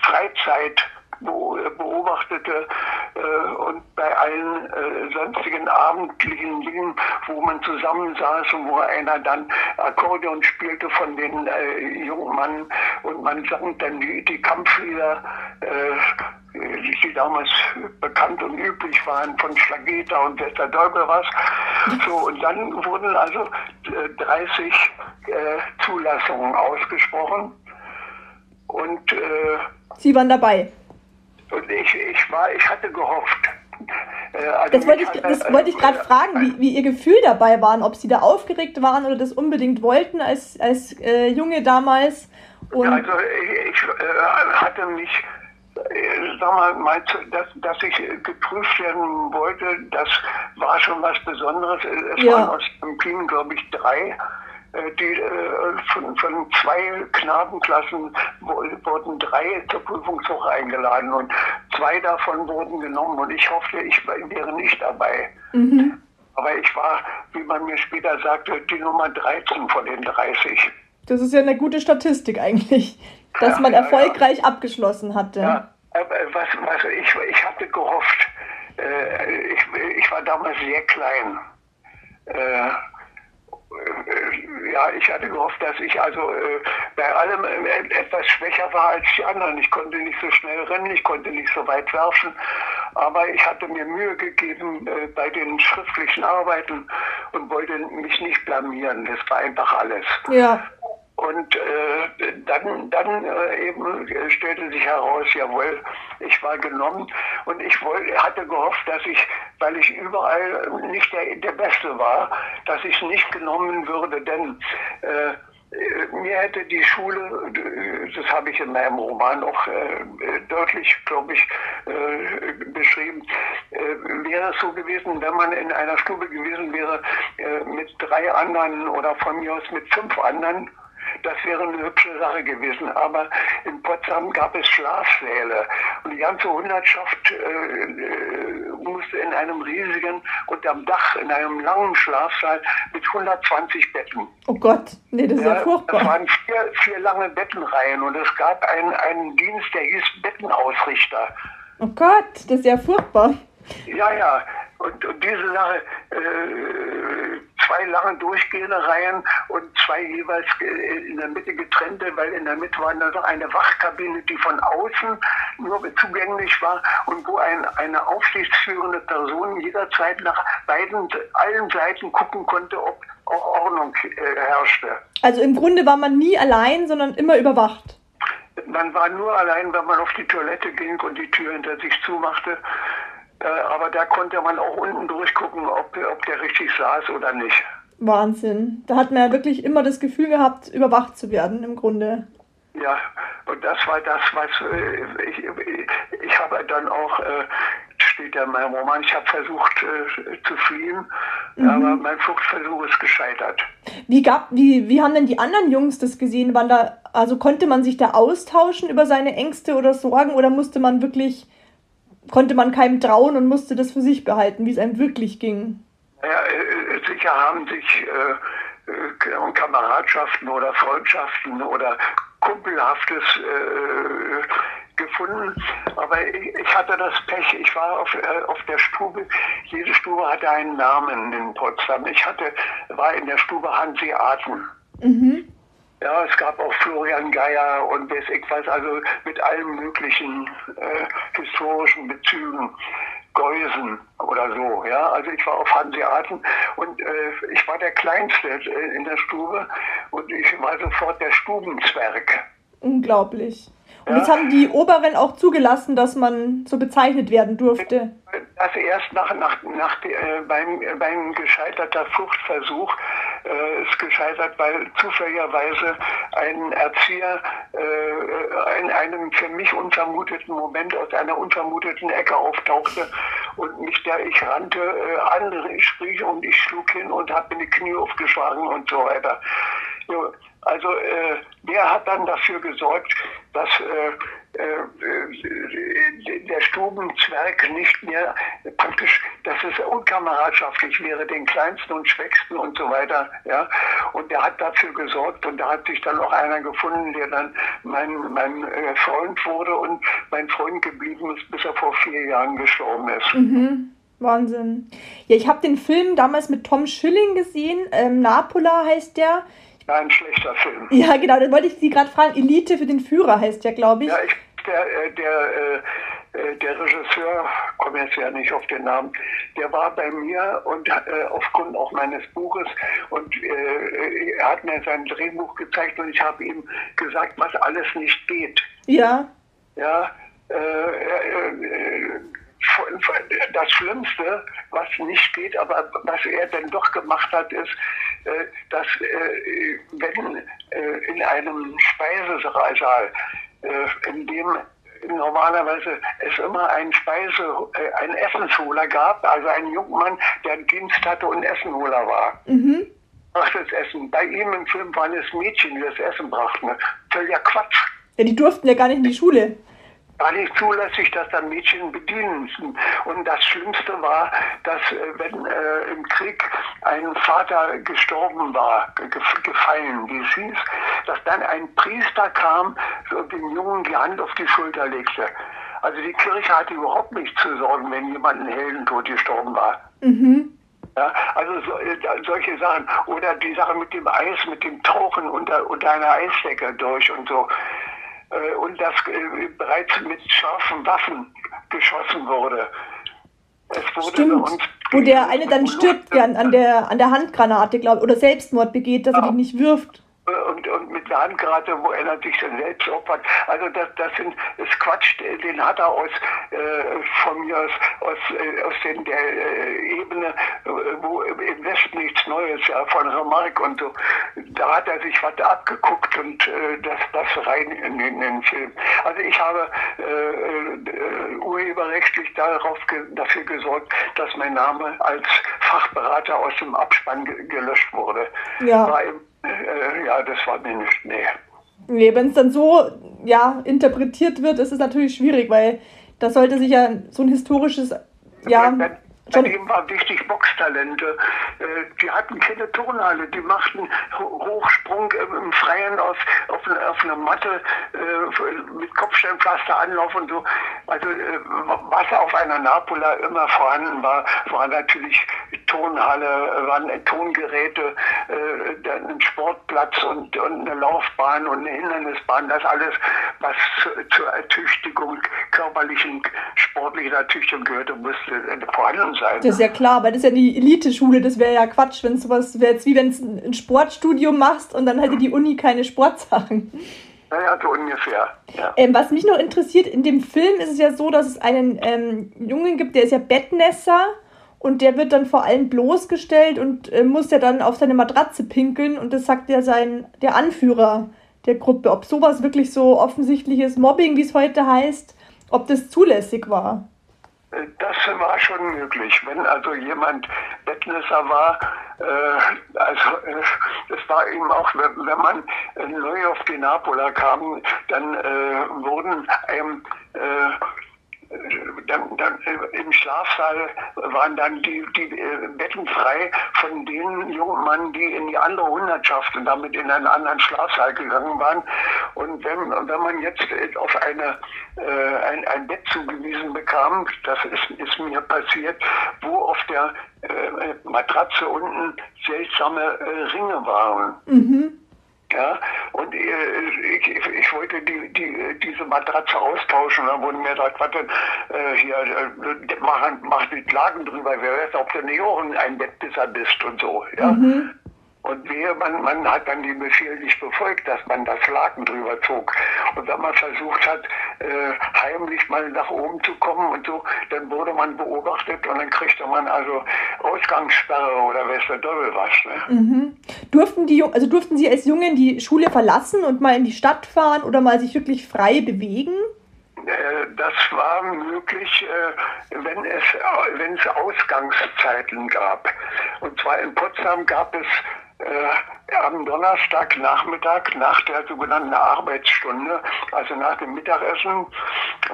S2: Freizeit beobachtete äh, und bei allen äh, sonstigen abendlichen Dingen, wo man zusammensaß und wo einer dann Akkordeon spielte von den äh, jungen Mann und man sang dann die, die Kampflieder, äh, die damals bekannt und üblich waren von Schlageta und Wetter Däubel was. So, und dann wurden also 30 äh, Zulassungen ausgesprochen und äh,
S1: Sie waren dabei.
S2: Und ich, ich war, ich hatte gehofft.
S1: Äh, also das wollte ich, das wollte ich gerade fragen, wie, wie Ihr Gefühl dabei waren, ob Sie da aufgeregt waren oder das unbedingt wollten als, als äh, Junge damals.
S2: Und also ich, ich äh, hatte mich, äh, sag mal, meinst du, dass, dass ich geprüft werden wollte, das war schon was Besonderes. Es ja. waren aus dem Team, glaube ich, drei. Äh, die, äh, von, von zwei Knabenklassen wurden drei zur Prüfungswoche eingeladen und zwei davon wurden genommen und ich hoffte, ich wäre nicht dabei. Mhm. Aber ich war, wie man mir später sagte, die Nummer 13 von den 30.
S1: Das ist ja eine gute Statistik eigentlich, dass ja, man erfolgreich ja. abgeschlossen hatte.
S2: Ja, was, was ich, ich hatte gehofft, äh, ich, ich war damals sehr klein. Ja, ich hatte gehofft, dass ich also äh, bei allem äh, etwas schwächer war als die anderen. Ich konnte nicht so schnell rennen, ich konnte nicht so weit werfen, aber ich hatte mir Mühe gegeben äh, bei den schriftlichen Arbeiten und wollte mich nicht blamieren. Das war einfach alles.
S1: Ja.
S2: Und äh, dann, dann äh, eben stellte sich heraus, jawohl, ich war genommen. Und ich wollte, hatte gehofft, dass ich, weil ich überall nicht der, der Beste war, dass ich nicht genommen würde, denn äh, mir hätte die Schule, das habe ich in meinem Roman auch äh, deutlich, glaube ich, äh, beschrieben, äh, wäre es so gewesen, wenn man in einer Stube gewesen wäre äh, mit drei anderen oder von mir aus mit fünf anderen, das wäre eine hübsche Sache gewesen. Aber in Potsdam gab es Schlafsäle und die ganze Hundertschaft äh, äh musste in einem riesigen, unterm Dach, in einem langen Schlafsaal mit 120 Betten.
S1: Oh Gott, nee, das ist ja, ja furchtbar.
S2: Es waren vier, vier lange Bettenreihen und es gab einen, einen Dienst, der hieß Bettenausrichter.
S1: Oh Gott, das ist ja furchtbar.
S2: Ja, ja. Und, und diese Sache, äh, zwei lange durchgehende Reihen und zwei jeweils in der Mitte getrennte, weil in der Mitte war noch eine Wachkabine, die von außen nur zugänglich war und wo ein, eine aufsichtsführende Person jederzeit nach beiden, allen Seiten gucken konnte, ob auch Ordnung äh, herrschte.
S1: Also im Grunde war man nie allein, sondern immer überwacht.
S2: Man war nur allein, wenn man auf die Toilette ging und die Tür hinter sich zumachte. Äh, aber da konnte man auch unten durchgucken, ob, ob der richtig saß oder nicht.
S1: Wahnsinn. Da hat man ja wirklich immer das Gefühl gehabt, überwacht zu werden im Grunde.
S2: Ja, und das war das, was äh, ich, ich habe dann auch, äh, steht ja in meinem Roman, ich habe versucht zu fliehen, mhm. aber mein Fluchtversuch ist gescheitert.
S1: Wie, gab, wie, wie haben denn die anderen Jungs das gesehen? Wann da, also konnte man sich da austauschen über seine Ängste oder Sorgen oder musste man wirklich konnte man keinem trauen und musste das für sich behalten, wie es einem wirklich ging.
S2: Ja, äh, sicher haben sich äh, äh, Kameradschaften oder Freundschaften oder Kumpelhaftes äh, gefunden, aber ich, ich, hatte das Pech, ich war auf, äh, auf der Stube, jede Stube hatte einen Namen in Potsdam. Ich hatte, war in der Stube Hanseaten. Mhm. Ja, es gab auch Florian Geier und weiß ich was, also mit allen möglichen äh, historischen Bezügen. Geusen oder so, ja. Also ich war auf Hanseaten und äh, ich war der Kleinste äh, in der Stube und ich war sofort der Stubenzwerg.
S1: Unglaublich. Und ja. jetzt haben die Oberen auch zugelassen, dass man so bezeichnet werden durfte.
S2: Das erst nach, nach, nach äh, beim, beim gescheiterter Fluchtversuch äh, ist gescheitert, weil zufälligerweise ein Erzieher äh, in einem für mich unvermuteten Moment aus einer unvermuteten Ecke auftauchte und mich der, ich rannte, äh, andere sprich und ich schlug hin und habe mir die Knie aufgeschlagen und so weiter. Ja, also äh, der hat dann dafür gesorgt, dass äh, äh, der Stubenzwerg nicht mehr praktisch, dass es unkameradschaftlich wäre, den Kleinsten und Schwächsten und so weiter. Ja? Und der hat dafür gesorgt und da hat sich dann auch einer gefunden, der dann mein, mein äh, Freund wurde und mein Freund geblieben ist, bis er vor vier Jahren gestorben ist.
S1: Mhm. Wahnsinn. Ja, ich habe den Film damals mit Tom Schilling gesehen. Ähm, Napola heißt der.
S2: Ein schlechter Film.
S1: Ja, genau, da wollte ich Sie gerade fragen. Elite für den Führer heißt der, glaube ich.
S2: Ja, ich, der, äh, der, äh, der Regisseur, komme jetzt ja nicht auf den Namen, der war bei mir und äh, aufgrund auch meines Buches und äh, er hat mir sein Drehbuch gezeigt und ich habe ihm gesagt, was alles nicht geht.
S1: Ja.
S2: Ja, äh, äh, das Schlimmste, was nicht geht, aber was er denn doch gemacht hat, ist, äh, dass äh, wenn äh, in einem Speisesaal, in dem normalerweise es immer einen Speise, einen Essensholer gab, also einen jungen Mann, der einen Dienst hatte und Essenholer war.
S1: Mhm.
S2: Brachte das Essen. Bei ihm im Film waren es Mädchen, die das Essen brachten. Völliger Quatsch.
S1: Ja, die durften ja gar nicht in die Schule
S2: war nicht zulässig, dass da Mädchen bedienen müssen. Und das Schlimmste war, dass äh, wenn äh, im Krieg ein Vater gestorben war, gefallen, wie es hieß, dass dann ein Priester kam und dem Jungen die Hand auf die Schulter legte. Also die Kirche hatte überhaupt nichts zu sorgen, wenn jemand einen Heldentod gestorben war.
S1: Mhm.
S2: Ja, also so, äh, solche Sachen. Oder die Sache mit dem Eis, mit dem Tauchen unter, unter einer Eisdecke durch und so. Äh, und dass äh, bereits mit scharfen Waffen geschossen wurde.
S1: Es wurde Stimmt. Wo der eine dann stirbt an, an, der, an der Handgranate, glaube oder Selbstmord begeht, dass ja. er die nicht wirft
S2: und, und mit der Handgrate, wo er sich dann selbst opfert. Also das, das sind ist Quatsch, den hat er aus äh, von mir aus, aus, äh, aus den, der äh, Ebene, äh, wo im Westen nichts Neues, ja, von Remarque und so. Da hat er sich was abgeguckt und äh, das, das rein in, in, den Film. Also ich habe äh, urheberrechtlich darauf ge dafür gesorgt, dass mein Name als Fachberater aus dem Abspann ge gelöscht wurde.
S1: Ja.
S2: War im äh, ja, das war mir nicht, nee.
S1: Nee, wenn es dann so ja, interpretiert wird, ist es natürlich schwierig, weil da sollte sich ja so ein historisches, ja,
S2: bei ihm war wichtig Boxtalente. Äh, die hatten keine Turnhalle, die machten Hochsprung im Freien auf, auf, auf einer Matte äh, mit Kopfsteinpflaster Anlauf und so. Also äh, was auf einer Napola immer vorhanden war, war natürlich Turnhalle, waren Tongeräte, ein Sportplatz und, und eine Laufbahn und eine Hindernisbahn. Das alles, was zur Ertüchtigung, körperlichen, sportlichen Ertüchtigung gehörte, musste vorhanden sein.
S1: Das ist ja klar, weil das ist ja die Elite-Schule, das wäre ja Quatsch, wenn sowas wäre jetzt wie wenn du ein Sportstudium machst und dann hätte die Uni keine Sportsachen.
S2: Naja, so ungefähr. Ja.
S1: Ähm, was mich noch interessiert, in dem Film ist es ja so, dass es einen ähm, Jungen gibt, der ist ja Bettnässer und der wird dann vor allem bloßgestellt und äh, muss ja dann auf seine Matratze pinkeln und das sagt ja sein, der Anführer der Gruppe. Ob sowas wirklich so offensichtliches Mobbing, wie es heute heißt, ob das zulässig war.
S2: Das war schon möglich. Wenn also jemand Bettnässer war, äh, also äh, war eben auch, wenn, man äh, neu auf die Napola kam, dann äh, wurden einem ähm, dann, dann, äh, im Schlafsaal waren dann die, die äh, Betten frei von den jungen Mann, die in die andere Hundertschaft und damit in einen anderen Schlafsaal gegangen waren. Und wenn, wenn man jetzt auf eine, äh, ein, ein Bett zugewiesen bekam, das ist, ist mir passiert, wo auf der äh, Matratze unten seltsame äh, Ringe waren.
S1: Mhm.
S2: Ja, und äh, ich, ich wollte die, die, diese Matratze austauschen. Da wurde mir gesagt, warte, äh, hier, äh, mach, mach die Klagen drüber. Wer weiß, ob du nicht auch ein Bettbisser bist und so. Ja? Mhm. Und wehe, man, man hat dann den Befehl nicht befolgt, dass man das Laken drüber zog. Und wenn man versucht hat, äh, heimlich mal nach oben zu kommen und so, dann wurde man beobachtet und dann kriegte man also Ausgangssperre oder weiß Teufel was.
S1: Ne? Mhm. Durften, die, also durften Sie als Jungen die Schule verlassen und mal in die Stadt fahren oder mal sich wirklich frei bewegen?
S2: Äh, das war möglich, äh, wenn es, wenn es Ausgangszeiten gab. Und zwar in Potsdam gab es äh, am Donnerstagnachmittag nach der sogenannten Arbeitsstunde, also nach dem Mittagessen,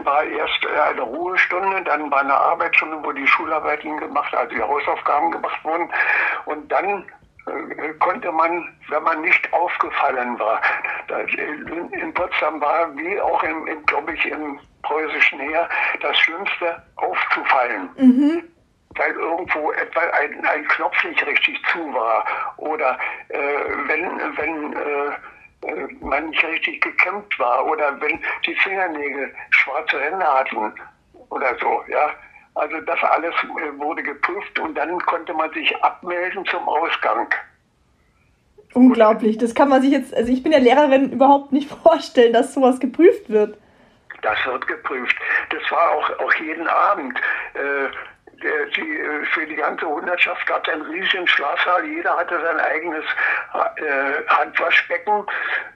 S2: war erst eine Ruhestunde, dann war eine Arbeitsstunde, wo die Schularbeiten gemacht, also die Hausaufgaben gemacht wurden. Und dann äh, konnte man, wenn man nicht aufgefallen war, in Potsdam war, wie auch im, im glaube ich, im preußischen Heer, das Schlimmste aufzufallen. Mhm weil irgendwo etwa ein, ein Knopf nicht richtig zu war oder äh, wenn, wenn äh, äh, man nicht richtig gekämmt war oder wenn die Fingernägel schwarze Hände hatten oder so, ja. Also das alles äh, wurde geprüft und dann konnte man sich abmelden zum Ausgang.
S1: Unglaublich, das kann man sich jetzt, also ich bin ja Lehrerin, überhaupt nicht vorstellen, dass sowas geprüft wird.
S2: Das wird geprüft. Das war auch, auch jeden Abend. Äh, die, äh, für die ganze Hundertschaft gab es einen riesigen Schlafsaal. Jeder hatte sein eigenes äh, Handwaschbecken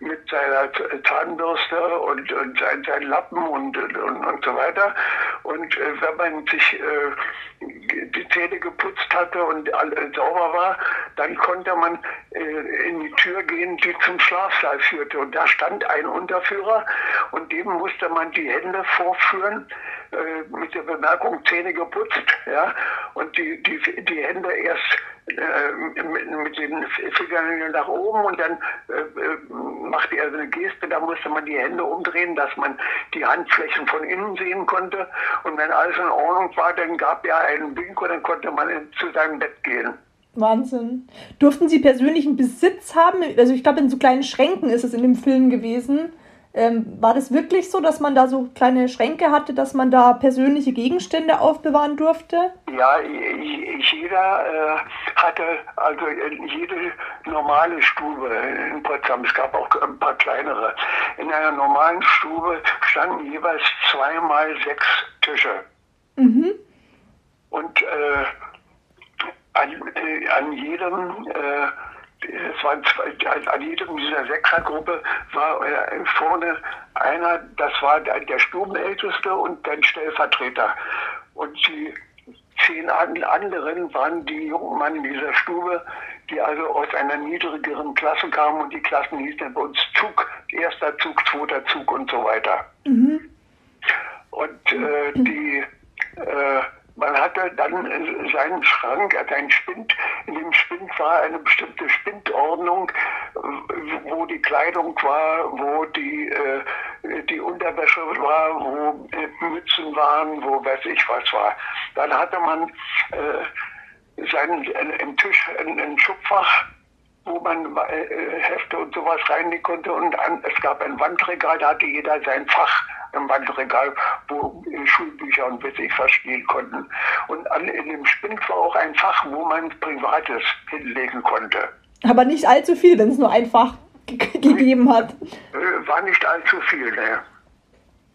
S2: mit seiner Zahnbürste und, und sein, sein Lappen und, und, und so weiter. Und äh, wenn man sich äh, die Zähne geputzt hatte und äh, sauber war, dann konnte man äh, in die Tür gehen, die zum Schlafsaal führte. Und da stand ein Unterführer und dem musste man die Hände vorführen äh, mit der Bemerkung Zähne geputzt, ja, und die, die, die Hände erst äh, mit, mit, den Fingern nach oben und dann äh, äh, machte er eine Geste, da musste man die Hände umdrehen, dass man die Handflächen von innen sehen konnte und wenn alles in Ordnung war, dann gab er einen Wink und dann konnte man zu seinem Bett gehen.
S1: Wahnsinn. Durften Sie persönlichen Besitz haben? Also ich glaube, in so kleinen Schränken ist es in dem Film gewesen. Ähm, war das wirklich so, dass man da so kleine Schränke hatte, dass man da persönliche Gegenstände aufbewahren durfte?
S2: Ja, jeder äh, hatte, also jede normale Stube in Potsdam, es gab auch ein paar kleinere, in einer normalen Stube standen jeweils zweimal sechs Tische. Mhm. Und äh, an, äh, an jedem äh, es waren zwei, an jedem dieser Sechsergruppe war äh, vorne einer, das war der Stubenälteste und dein Stellvertreter. Und die zehn anderen waren die jungen Mann in dieser Stube, die also aus einer niedrigeren Klasse kamen und die Klassen hießen bei uns Zug, erster Zug, zweiter Zug und so weiter. Mhm. Und äh, die äh, man hatte dann seinen Schrank, also einen Spind. In dem Spind war eine bestimmte Spindordnung, wo die Kleidung war, wo die, äh, die Unterwäsche war, wo äh, Mützen waren, wo weiß ich was war. Dann hatte man äh, seinen, im Tisch ein, ein Schubfach wo man äh, Hefte und sowas reinlegen konnte. Und an, es gab ein Wandregal, da hatte jeder sein Fach im Wandregal, wo Schulbücher und was ich verstehen konnten. Und an, in dem Spind war auch ein Fach, wo man Privates hinlegen konnte.
S1: Aber nicht allzu viel, wenn es nur ein Fach gegeben hat.
S2: Äh, war nicht allzu viel, ne.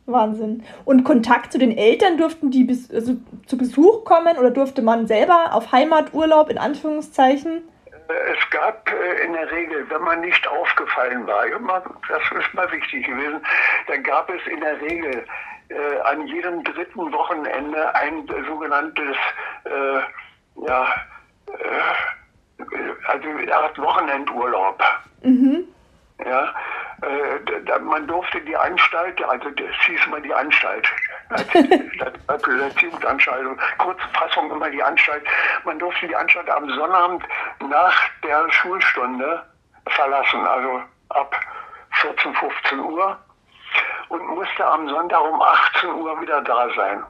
S1: Wahnsinn. Und Kontakt zu den Eltern durften die bis, also zu Besuch kommen oder durfte man selber auf Heimaturlaub in Anführungszeichen?
S2: Es gab äh, in der Regel, wenn man nicht aufgefallen war, das ist mal wichtig gewesen, dann gab es in der Regel äh, an jedem dritten Wochenende ein sogenanntes, äh, ja, äh, also eine Art Wochenendurlaub. Mhm. Ja, man durfte die Anstalt, also das hieß mal die Anstalt, Erziehungsanstalt, Kurzfassung immer die Anstalt, man durfte die Anstalt am Sonnabend nach der Schulstunde verlassen, also ab 14, 15 Uhr und musste am Sonntag um 18 Uhr wieder da sein.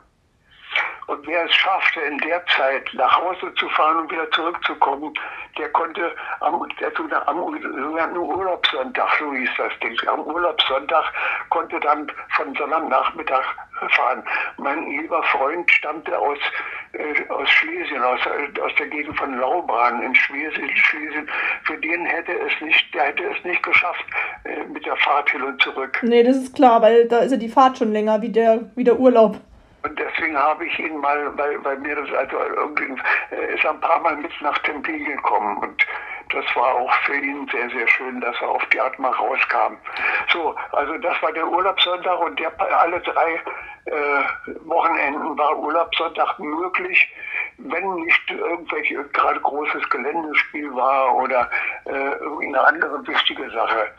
S2: Und wer es schaffte, in der Zeit nach Hause zu fahren und wieder zurückzukommen, der konnte am, der, am sogenannten Urlaubssonntag, so hieß das Ding, am Urlaubssonntag konnte dann von Sonntagnachmittag fahren. Mein lieber Freund stammte aus, äh, aus Schlesien, aus, äh, aus der Gegend von Laubran in Schlesien, Schlesien. Für den hätte es nicht, der hätte es nicht geschafft äh, mit der Fahrt hin und zurück.
S1: Nee, das ist klar, weil da ist ja die Fahrt schon länger wie der, wie der Urlaub.
S2: Und deswegen habe ich ihn mal, weil, weil mir also irgendwie, äh, ist ein paar Mal mit nach Tempe gekommen und das war auch für ihn sehr, sehr schön, dass er auf die Art mal rauskam. So, also das war der Urlaubssonntag und der, alle drei äh, Wochenenden war Urlaubssonntag möglich, wenn nicht irgendwelche gerade großes Geländespiel war oder äh, irgendeine andere wichtige Sache.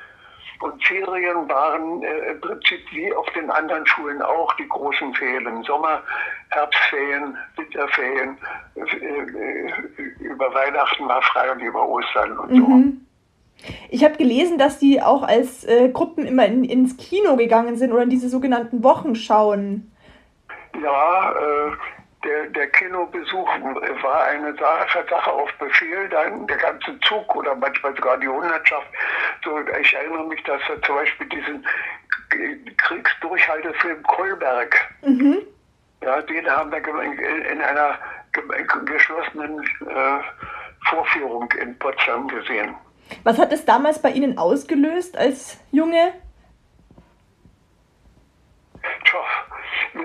S2: Und Ferien waren äh, im Prinzip wie auf den anderen Schulen auch die großen Ferien Sommer, Herbstferien, Winterferien, äh, äh, über Weihnachten war frei und über Ostern und
S1: Mhm. Ich habe gelesen, dass die auch als äh, Gruppen immer in, ins Kino gegangen sind oder in diese sogenannten Wochenschauen.
S2: so. Ja, äh, der, der Kinobesuch war eine Sache, Sache auf Befehl, dann der ganze Zug oder manchmal sogar die Hundertschaft. So, ich erinnere mich, dass wir zum Beispiel diesen Kriegsdurchhaltefilm Kolberg,
S1: Mhm.
S2: ja, den haben wir in in einer geschlossenen äh, Vorführung in Potsdam gesehen.
S1: Was hat es damals bei Ihnen ausgelöst als Junge?
S2: Tja,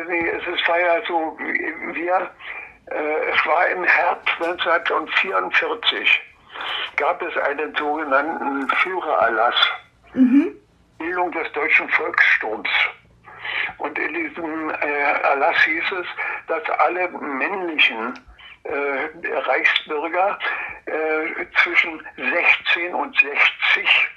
S2: nee, es war ja so, wir, äh, es war im Herbst 1944, gab es einen sogenannten Führererlass, Bildung des deutschen Volkssturms. Und in diesem äh, Erlass hieß es, dass alle männlichen äh, Reichsbürger äh, zwischen 16 und 60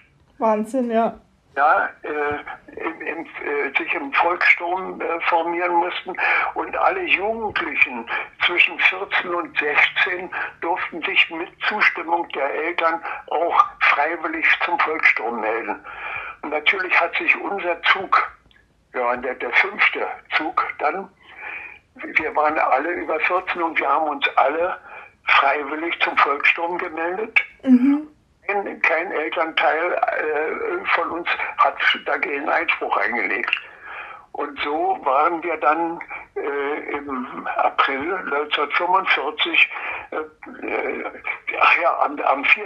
S1: Wahnsinn, ja.
S2: Ja, äh, im, im, äh, sich im Volkssturm äh, formieren mussten und alle Jugendlichen zwischen 14 und 16 durften sich mit Zustimmung der Eltern auch freiwillig zum Volkssturm melden. Und natürlich hat sich unser Zug, ja, der, der fünfte Zug dann, wir waren alle über 14 und wir haben uns alle freiwillig zum Volkssturm gemeldet. Kein, kein Elternteil äh, von uns hat dagegen Einspruch eingelegt. Und so waren wir dann äh, im April 1945, äh, äh, ach ja, am, am 4.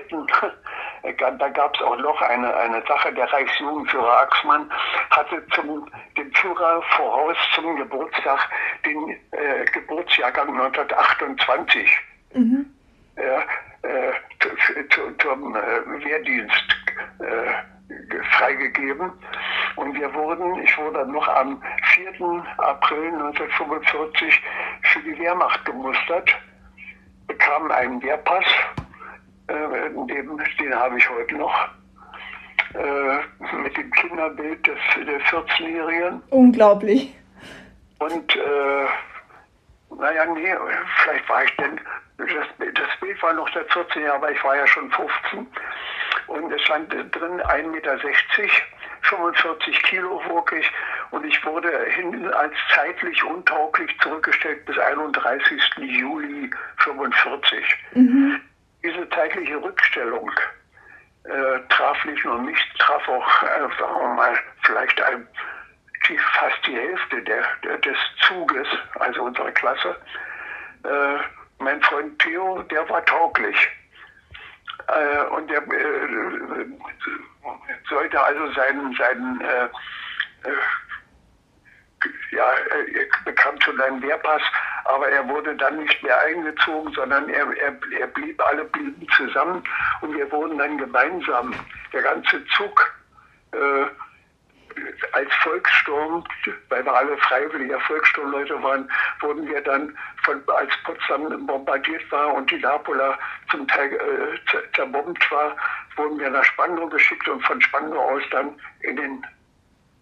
S2: äh, da gab es auch noch eine, eine Sache, der Reichsjugendführer Axmann hatte zum, dem Führer voraus zum Geburtstag den äh, Geburtsjahrgang 1928 ja, äh, zu, zu, zum äh, Wehrdienst äh, freigegeben. Und wir wurden, ich wurde noch am 4. April 1945 für die Wehrmacht gemustert, bekam einen Wehrpass, äh, den, den habe ich heute noch, äh, mit dem Kinderbild des, des 14-Jährigen.
S1: Unglaublich.
S2: Und äh, naja, nee, vielleicht war ich denn, das, das Bild war noch der 14 Jahre, aber ich war ja schon 15. Und es stand drin 1,60 Meter, 45 Kilo wog ich und ich wurde hinten als zeitlich untauglich zurückgestellt bis 31. Juli 45. Diese zeitliche Rückstellung äh, traf nicht nur mich, traf auch, äh, sagen wir mal, vielleicht ein, die, fast die Hälfte der, der, des Zuges, also unserer Klasse. Äh, mein Freund Theo, der war tauglich. Äh, und der äh, sollte also seinen, seinen äh, äh, ja, er bekam schon einen Wehrpass, aber er wurde dann nicht mehr eingezogen, sondern er, er, er blieb, alle blieben zusammen und wir wurden dann gemeinsam, der ganze Zug, äh, als Volkssturm, weil wir alle freiwillige Volkssturmleute waren, wurden wir dann, von, als Potsdam bombardiert war und die Napola zum Teil äh, zer- zerbombt war, wurden wir nach Spandau geschickt und von Spandau aus dann in den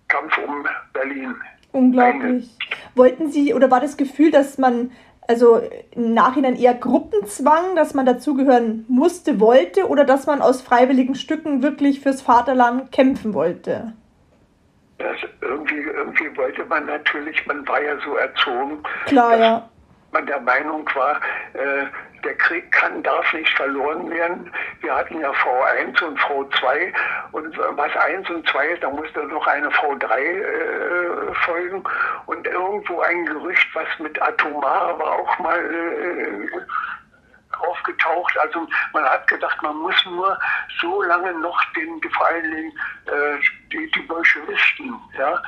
S2: Kampf um Berlin.
S1: Unglaublich. Wollten Sie oder war das Gefühl, dass man also im Nachhinein eher Gruppenzwang, dass man dazugehören musste, wollte oder dass man aus freiwilligen Stücken wirklich fürs Vaterland kämpfen wollte?
S2: Das irgendwie, irgendwie wollte man natürlich, man war ja so erzogen,
S1: Klar,
S2: dass
S1: ja.
S2: man der Meinung war, äh, der Krieg kann, darf nicht verloren werden. Wir hatten ja V1 und V2 und was 1 und 2 ist, da musste noch eine V3 äh, folgen und irgendwo ein Gerücht, was mit Atomar war auch mal äh, aufgetaucht. Also man hat gedacht, man muss nur so lange noch den, vor allen Dingen äh, die, die Bolschewisten, ja,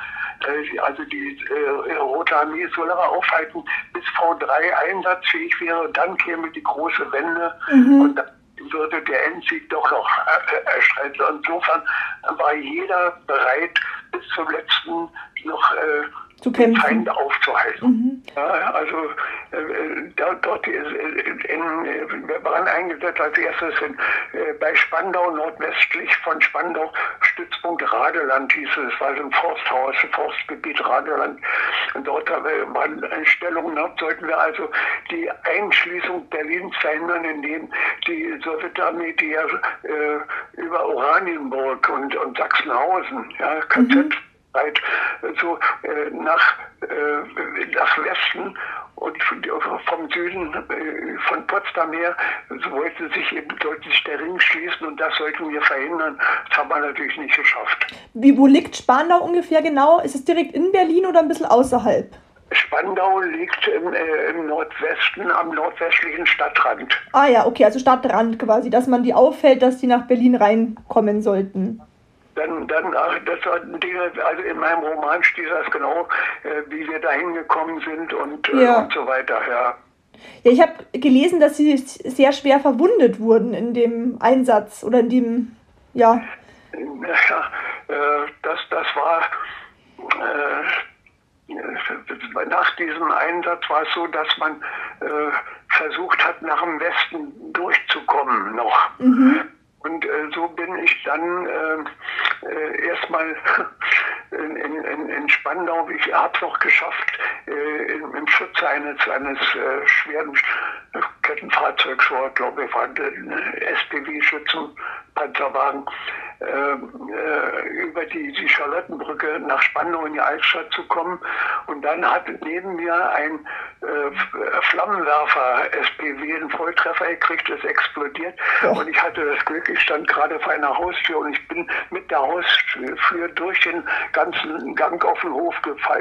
S2: äh, also die äh, Rote Armee so lange aufhalten, bis V3 einsatzfähig wäre. Dann käme die große Wende und dann würde der Endsieg doch noch äh, erstreiten. Insofern war jeder bereit, bis zum letzten noch äh,
S1: Zu kämpfen.
S2: Feind aufzuhalten. Ja, also äh, da, dort ist, äh, in, in, wir waren eingesetzt als erstes in, äh, bei Spandau, nordwestlich von Spandau, Stützpunkt Radeland hieß es, es war so ein Forsthaus, Forstgebiet Radeland. Und dort äh, waren Stellungen, dort sollten wir also die Einschließung Berlins verhindern, indem die Sowjetarmee, die ja äh, über Oranienburg und, und Sachsenhausen, ja, KZ, Zeit so äh, nach, äh, nach Westen und vom Süden äh, von Potsdam her so wollte sich eben sollte sich der Ring schließen und das sollten wir verhindern. Das haben wir natürlich nicht geschafft.
S1: Wie, wo liegt Spandau ungefähr genau? Ist es direkt in Berlin oder ein bisschen außerhalb?
S2: Spandau liegt im, äh, im Nordwesten, am nordwestlichen Stadtrand.
S1: Ah ja, okay, also Stadtrand quasi, dass man die auffällt, dass die nach Berlin reinkommen sollten.
S2: Dann, dann, ach, das waren Dinge, also in meinem Roman steht das genau, äh, wie wir da hingekommen sind und, äh,
S1: Ja.
S2: und so weiter, ja.
S1: Ja, ich habe gelesen, dass sie sehr schwer verwundet wurden in dem Einsatz oder in dem, ja,
S2: Ja, äh, das, das war äh, nach diesem Einsatz war es so, dass man äh, versucht hat, nach dem Westen durchzukommen noch. Und äh, so bin ich dann äh, äh, erstmal in, in, in, Spandau, ich habe es noch geschafft, äh, im, im Schutz eines, eines äh, schweren Kettenfahrzeugs, war, glaube ich, war ein SPW-Schützenpanzerwagen, äh, äh, über die, die Charlottenbrücke nach Spandau in die Altstadt zu kommen. Und dann hat neben mir ein Flammenwerfer SPW einen Volltreffer gekriegt, das explodiert.
S1: Ja.
S2: Und ich hatte das Glück, ich stand gerade vor einer Haustür und ich bin mit der Haustür durch den ganzen Gang auf den Hof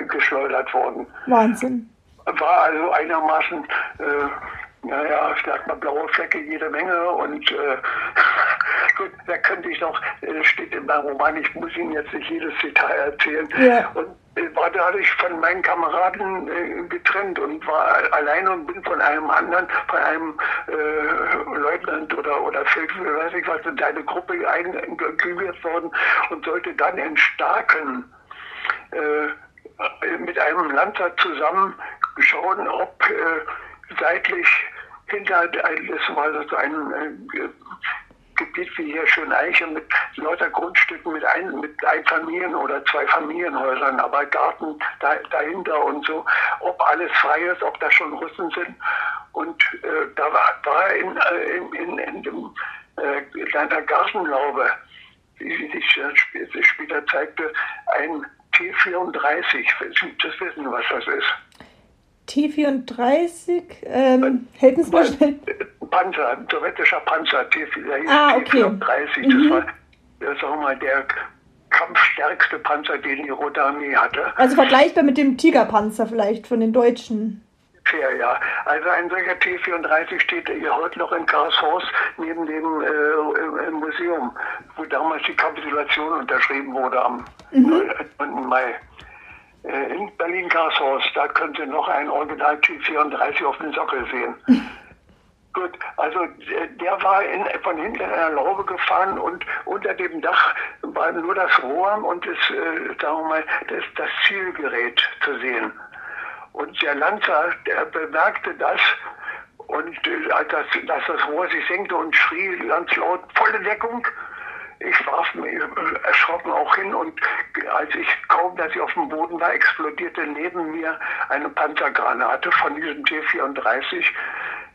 S2: geschleudert worden
S1: Wahnsinn.
S2: war also einigermaßen, äh, naja, ich sag mal, blaue Flecke jede Menge und äh, gut, da könnte ich noch, äh, steht in meinem Roman, ich muss Ihnen jetzt nicht jedes Detail erzählen.
S1: Ja.
S2: Und war dadurch von meinen Kameraden äh, getrennt und war alleine und bin von einem anderen, von einem äh, Leutnant oder, oder Feldwebel, weiß ich was, in eine Gruppe eingegliedert worden und sollte dann in Starken äh, mit einem Lanzer zusammen schauen, ob äh, seitlich hinter das war so ein äh, Gebiet wie hier Schöneiche mit lauter Grundstücken mit ein, mit Einfamilien- oder zwei Familienhäusern, aber Garten da, dahinter und so, ob alles frei ist, ob da schon Russen sind. Und äh, da war, war in, äh, in, in, in, dem, äh, in Gartenlaube, wie sich sp- später zeigte, ein T34. Das wissen, was das ist.
S1: T34, ähm, helfen Sie mal schnell.
S2: Panzer, sowjetischer Panzer, T,
S1: Ah, okay.
S2: T34. Das war, das sagen wir mal, der kampfstärkste Panzer, den die Rote Armee hatte.
S1: Also vergleichbar mit dem Tigerpanzer vielleicht von den Deutschen.
S2: Fair, ja. Also ein solcher T-34 steht hier heute noch in Karlshorst neben dem äh, im Museum, wo damals die Kapitulation unterschrieben wurde am 9. Mai. Äh, in Berlin-Karlshorst, da könnt ihr noch ein Original T-34 auf dem Sockel sehen. Gut, also äh, der war in, von hinten in einer Laube gefahren und unter dem Dach war nur das Rohr und das, äh, sagen wir mal, das, das Zielgerät zu sehen. Und der Lanzer, der bemerkte das und äh, als das, dass das Rohr sich senkte und schrie ganz laut, volle Deckung. Ich warf mich äh, erschrocken auch hin und als ich kaum, dass ich auf dem Boden war, explodierte neben mir eine Panzergranate von diesem T-34.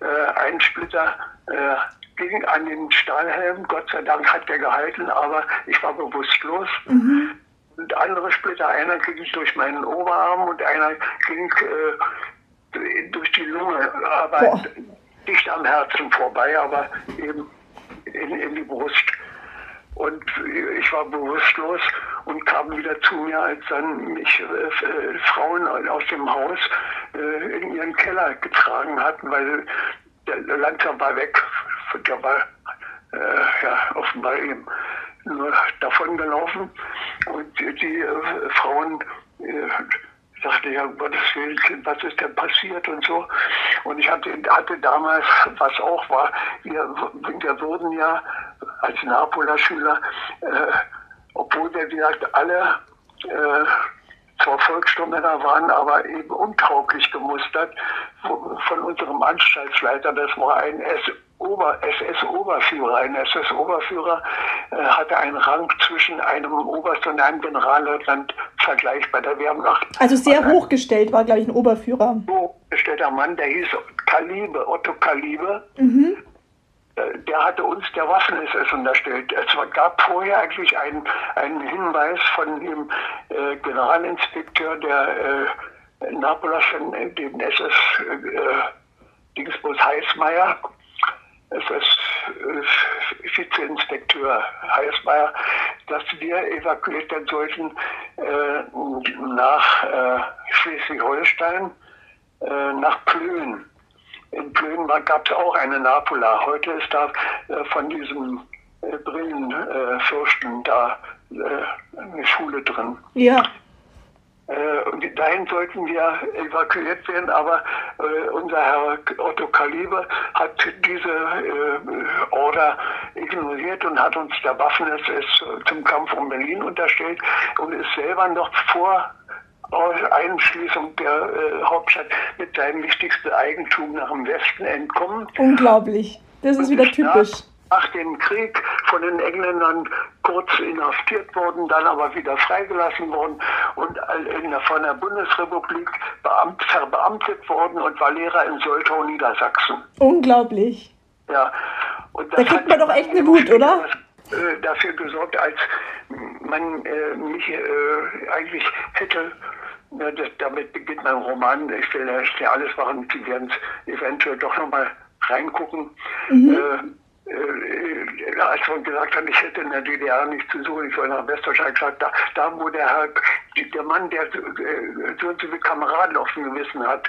S2: Äh, ein Splitter äh, ging an den Stahlhelm. Gott sei Dank hat der gehalten, aber ich war bewusstlos. Und andere Splitter, einer ging durch meinen Oberarm und einer ging äh, durch die Lunge, aber
S1: Boah.
S2: dicht am Herzen vorbei, aber eben in, in die Brust. Und ich war bewusstlos und kam wieder zu mir, als dann mich äh, äh, Frauen aus dem Haus äh, in ihren Keller getragen hatten, weil der Lanzer war weg. Der war äh, ja, offenbar eben nur davon gelaufen. Und die, äh, Frauen, ich, ja, um Gottes Willen, was ist denn passiert und so. Und ich hatte, hatte damals, was auch war, wir, wir wurden ja als Napola-Schüler, äh, obwohl wir, wie gesagt, alle äh, zwar Volksstürmer waren, aber eben untauglich gemustert von unserem Anstaltsleiter. Das war ein SS-Oberführer. Ein SS-Oberführer äh, hatte einen Rang zwischen einem Oberst und einem Generalleutnant vergleichbar der Wehrmacht.
S1: Also sehr hochgestellt war, glaube ich, ein Oberführer.
S2: Hochgestellter Mann, der hieß Kalibe, Otto Kalibe. Mhm der hatte uns der Waffen-SS unterstellt. Es gab vorher eigentlich einen, einen Hinweis von dem äh, Generalinspekteur der äh, Napoleon, dem SS äh, Dingsbus Heißmeier, SS-Vizeinspekteur Heißmeier, dass wir evakuiert werden sollten äh, nach äh, Schleswig-Holstein, äh, nach Plön in Plön gab es auch eine Napola. Heute ist da äh, von diesem äh, Brillenfürsten äh, da äh, eine Schule drin.
S1: Ja.
S2: Äh, und dahin sollten wir evakuiert werden, aber äh, unser Herr Otto Kaliber hat diese Order ignoriert und hat uns der Waffen-SS zum Kampf um Berlin unterstellt und ist selber noch vor Einschließung der äh, Hauptstadt mit seinem wichtigsten Eigentum nach dem Westen entkommen.
S1: Unglaublich. Das ist wieder typisch.
S2: Nach, nach dem Krieg von den Engländern kurz inhaftiert worden, dann aber wieder freigelassen worden und von der Bundesrepublik beamt, verbeamtet worden und war Lehrer in Soltau, Niedersachsen.
S1: Unglaublich.
S2: Ja.
S1: Und da kriegt man doch echt eine Wut, oder?
S2: Äh, dafür gesorgt, als man äh, mich äh, eigentlich hätte ja, das, damit beginnt mein Roman. Ich will ja alles machen. Sie werden eventuell doch nochmal reingucken. Mhm. Äh, äh, als man gesagt hat, ich hätte in der DDR nicht zu suchen, ich soll nach Westdeutschland gesagt, da, da wo der Herr, der Mann, der äh, so und so viele Kameraden auf dem Gewissen hat,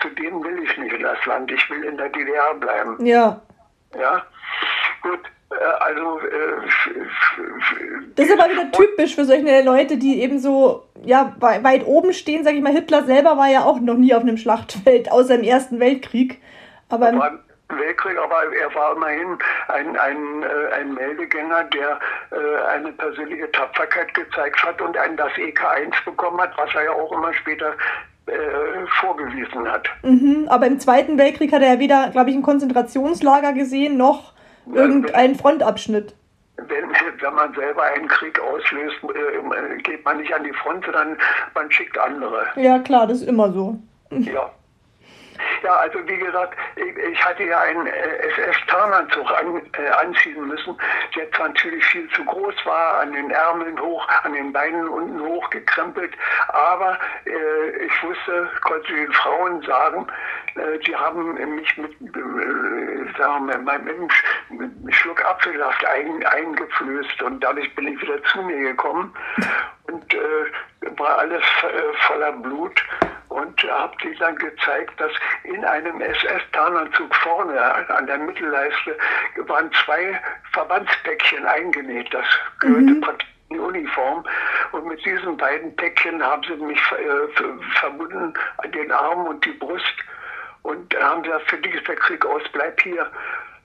S2: zu dem will ich nicht in das Land. Ich will in der DDR bleiben.
S1: Ja.
S2: Ja. Gut. Äh, also äh,
S1: das ist aber wieder typisch für solche Leute, die eben so ja, weit oben stehen, sage ich mal. Hitler selber war ja auch noch nie auf einem Schlachtfeld, außer im Ersten Weltkrieg. Aber im
S2: Weltkrieg, aber er war immerhin ein, ein, äh, ein Meldegänger, der äh, eine persönliche Tapferkeit gezeigt hat und ein das EK1 bekommen hat, was er ja auch immer später äh, vorgewiesen hat.
S1: Mhm, aber im Zweiten Weltkrieg hat er ja weder, glaube ich, ein Konzentrationslager gesehen, noch irgendeinen Frontabschnitt.
S2: Wenn, wenn man selber einen Krieg auslöst, äh, geht man nicht an die Front, sondern man schickt andere.
S1: Ja, klar, das ist immer so.
S2: Ja. Ja, also wie gesagt, ich, ich hatte ja einen äh, SS-Tarnanzug an, äh, anziehen müssen, der zwar natürlich viel zu groß war, an den Ärmeln hoch, an den Beinen unten hochgekrempelt, aber äh, ich wusste, konnte den Frauen sagen, äh, die haben mich mit, äh, sagen mit einem Schluck Apfelsaft ein, eingeflößt und dadurch bin ich wieder zu mir gekommen und äh, war alles äh, voller Blut und habe sie dann gezeigt, dass in einem SS-Tarnanzug vorne an der Mittelleiste waren zwei Verbandspäckchen eingenäht. Das gehörte mhm. praktisch in die Uniform. Und mit diesen beiden Päckchen haben sie mich äh, verbunden an den Arm und die Brust und haben gesagt, für dich ist der Krieg aus, bleib hier.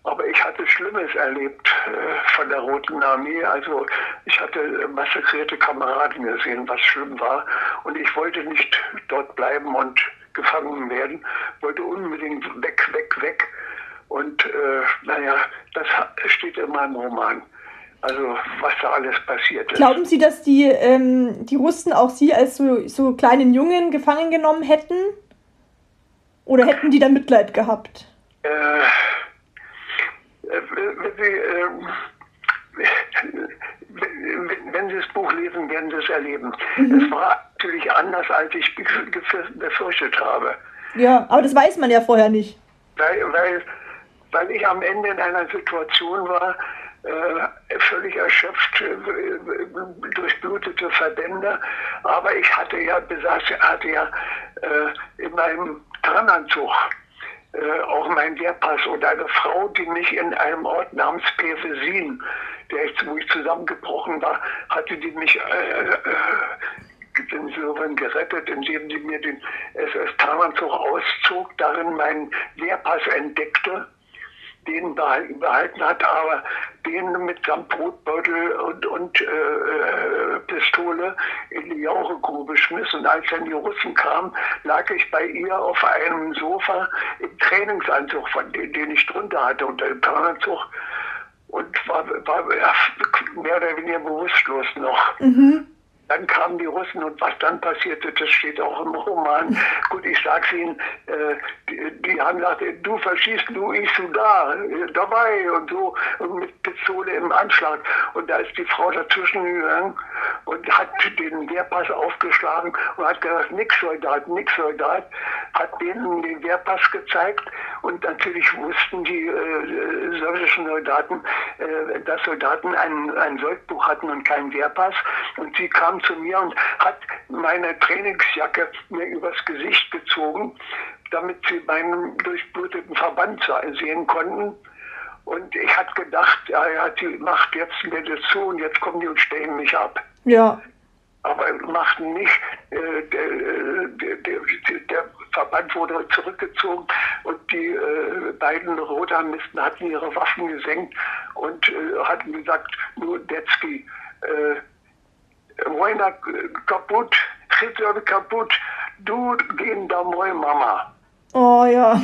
S2: Aber ich hatte Schlimmes erlebt äh, von der Roten Armee. Also ich hatte massakrierte Kameraden gesehen, was schlimm war. Und ich wollte nicht dort bleiben und gefangen werden, wollte unbedingt weg, weg, weg. Und äh, naja, das steht in meinem Roman. Also was da alles passiert ist.
S1: Glauben Sie, dass die, ähm, die Russen auch Sie als so, so kleinen Jungen gefangen genommen hätten? Oder hätten die da Mitleid gehabt?
S2: Äh, wenn Sie, äh, wenn Sie das Buch lesen, werden Sie es erleben. Mhm. Es war natürlich anders, als ich befürchtet habe.
S1: Ja, aber das weiß man ja vorher nicht.
S2: Weil, weil, weil ich am Ende in einer Situation war, äh, völlig erschöpft, äh, durchblutete Verbände, aber ich hatte ja besaß, hatte ja äh, in meinem Tarnanzug äh, auch mein Lehrpass und eine Frau, die mich in einem Ort namens Pevesin, der ich, wo ich zusammengebrochen war, hatte die mich äh, äh sind insofern gerettet, indem sie mir den SS-Tarnanzug auszog, darin meinen Lehrpass entdeckte den behalten hat, aber den mit samt Brotbeutel und, und äh, äh, Pistole in die Jauchegrube schmiss. Und als dann die Russen kamen, lag ich bei ihr auf einem Sofa im Trainingsanzug, von dem, den ich drunter hatte, unter dem Tarnanzug und war, war mehr oder weniger bewusstlos noch. Mhm. Dann kamen die Russen und was dann passierte, das steht auch im Roman. Gut, ich sag's Ihnen, äh, die, die, haben gesagt, du verschießt Luis da, äh, dabei und so, und mit Pistole im Anschlag. Und da ist die Frau dazwischen gegangen und hat den Wehrpass aufgeschlagen und hat gesagt, nix Soldat, nix Soldat, hat denen den Wehrpass gezeigt und natürlich wussten die äh, sowjetischen Soldaten, äh, dass Soldaten ein, ein Soldbuch hatten und keinen Wehrpass und sie kam kam zu mir und hat meine Trainingsjacke mir übers Gesicht gezogen, damit sie meinen durchbluteten Verband sehen konnten. Und ich hatte gedacht, ja, ja, die macht jetzt mir das zu und jetzt kommen die und stellen mich ab.
S1: Ja.
S2: Aber machten nicht. Äh, der, der, der, der, Verband wurde zurückgezogen und die äh, beiden Rotarmisten hatten ihre Waffen gesenkt und äh, hatten gesagt, nur Detzky, äh, Wojna kaputt, Hitler kaputt, du gehen da moi Mama.
S1: Oh ja.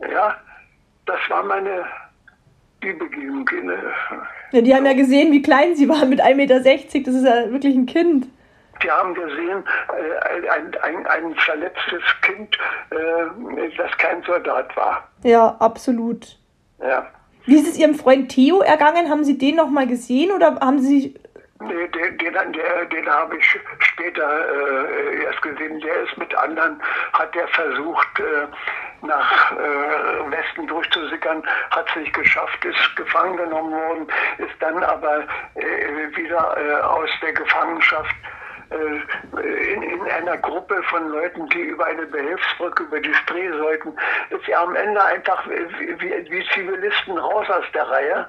S2: Ja, das war meine Liebegehung.
S1: Ja, die haben ja gesehen, wie klein sie war mit 1,60 Meter. Das ist ja wirklich ein Kind.
S2: Die haben gesehen, äh, ein, ein, ein verletztes Kind, äh, das kein Soldat war.
S1: Ja, absolut.
S2: Ja.
S1: Wie ist es Ihrem Freund Theo ergangen? Haben Sie den noch mal gesehen oder haben Sie
S2: Nee, den, den, den, den habe ich später äh, erst gesehen. Der ist mit anderen, hat der versucht, äh, nach äh, Westen durchzusickern, hat es nicht geschafft, ist gefangen genommen worden, ist dann aber äh, wieder äh, aus der Gefangenschaft äh, in, in, einer Gruppe von Leuten, die über eine Behelfsbrücke über die Spree sollten, ist er am Ende einfach wie, wie Zivilisten raus aus der Reihe.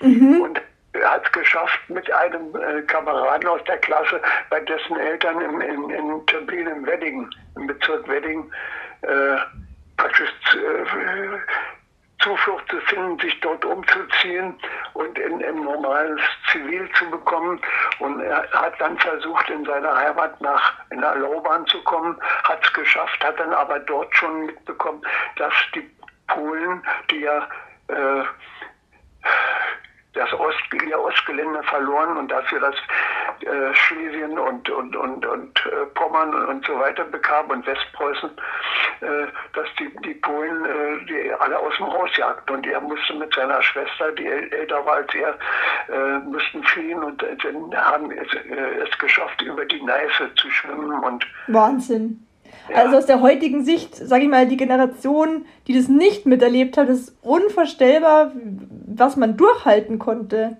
S2: Mhm. Und hat es geschafft mit einem äh, Kameraden aus der Klasse, bei dessen Eltern im, in, in Turbin im Wedding, im Bezirk Wedding, äh, praktisch äh, Zuflucht zu finden, sich dort umzuziehen und in, in normales Zivil zu bekommen. Und er hat dann versucht, in seiner Heimat nach in der Laubahn zu kommen, hat es geschafft, hat dann aber dort schon mitbekommen, dass die Polen, die ja äh, das Ost, ihr Ostgelände verloren und dafür das äh, Schlesien und, und, und, und äh, Pommern und so weiter bekam und Westpreußen, äh, dass die, die Polen äh, die alle aus dem Haus jagten und er musste mit seiner Schwester, die älter war als er, äh, mussten fliehen und äh, haben es, es geschafft, über die Neiße zu schwimmen und
S1: Wahnsinn. Also aus der heutigen Sicht, sage ich mal, die Generation, die das nicht miterlebt hat, ist unvorstellbar, was man durchhalten konnte.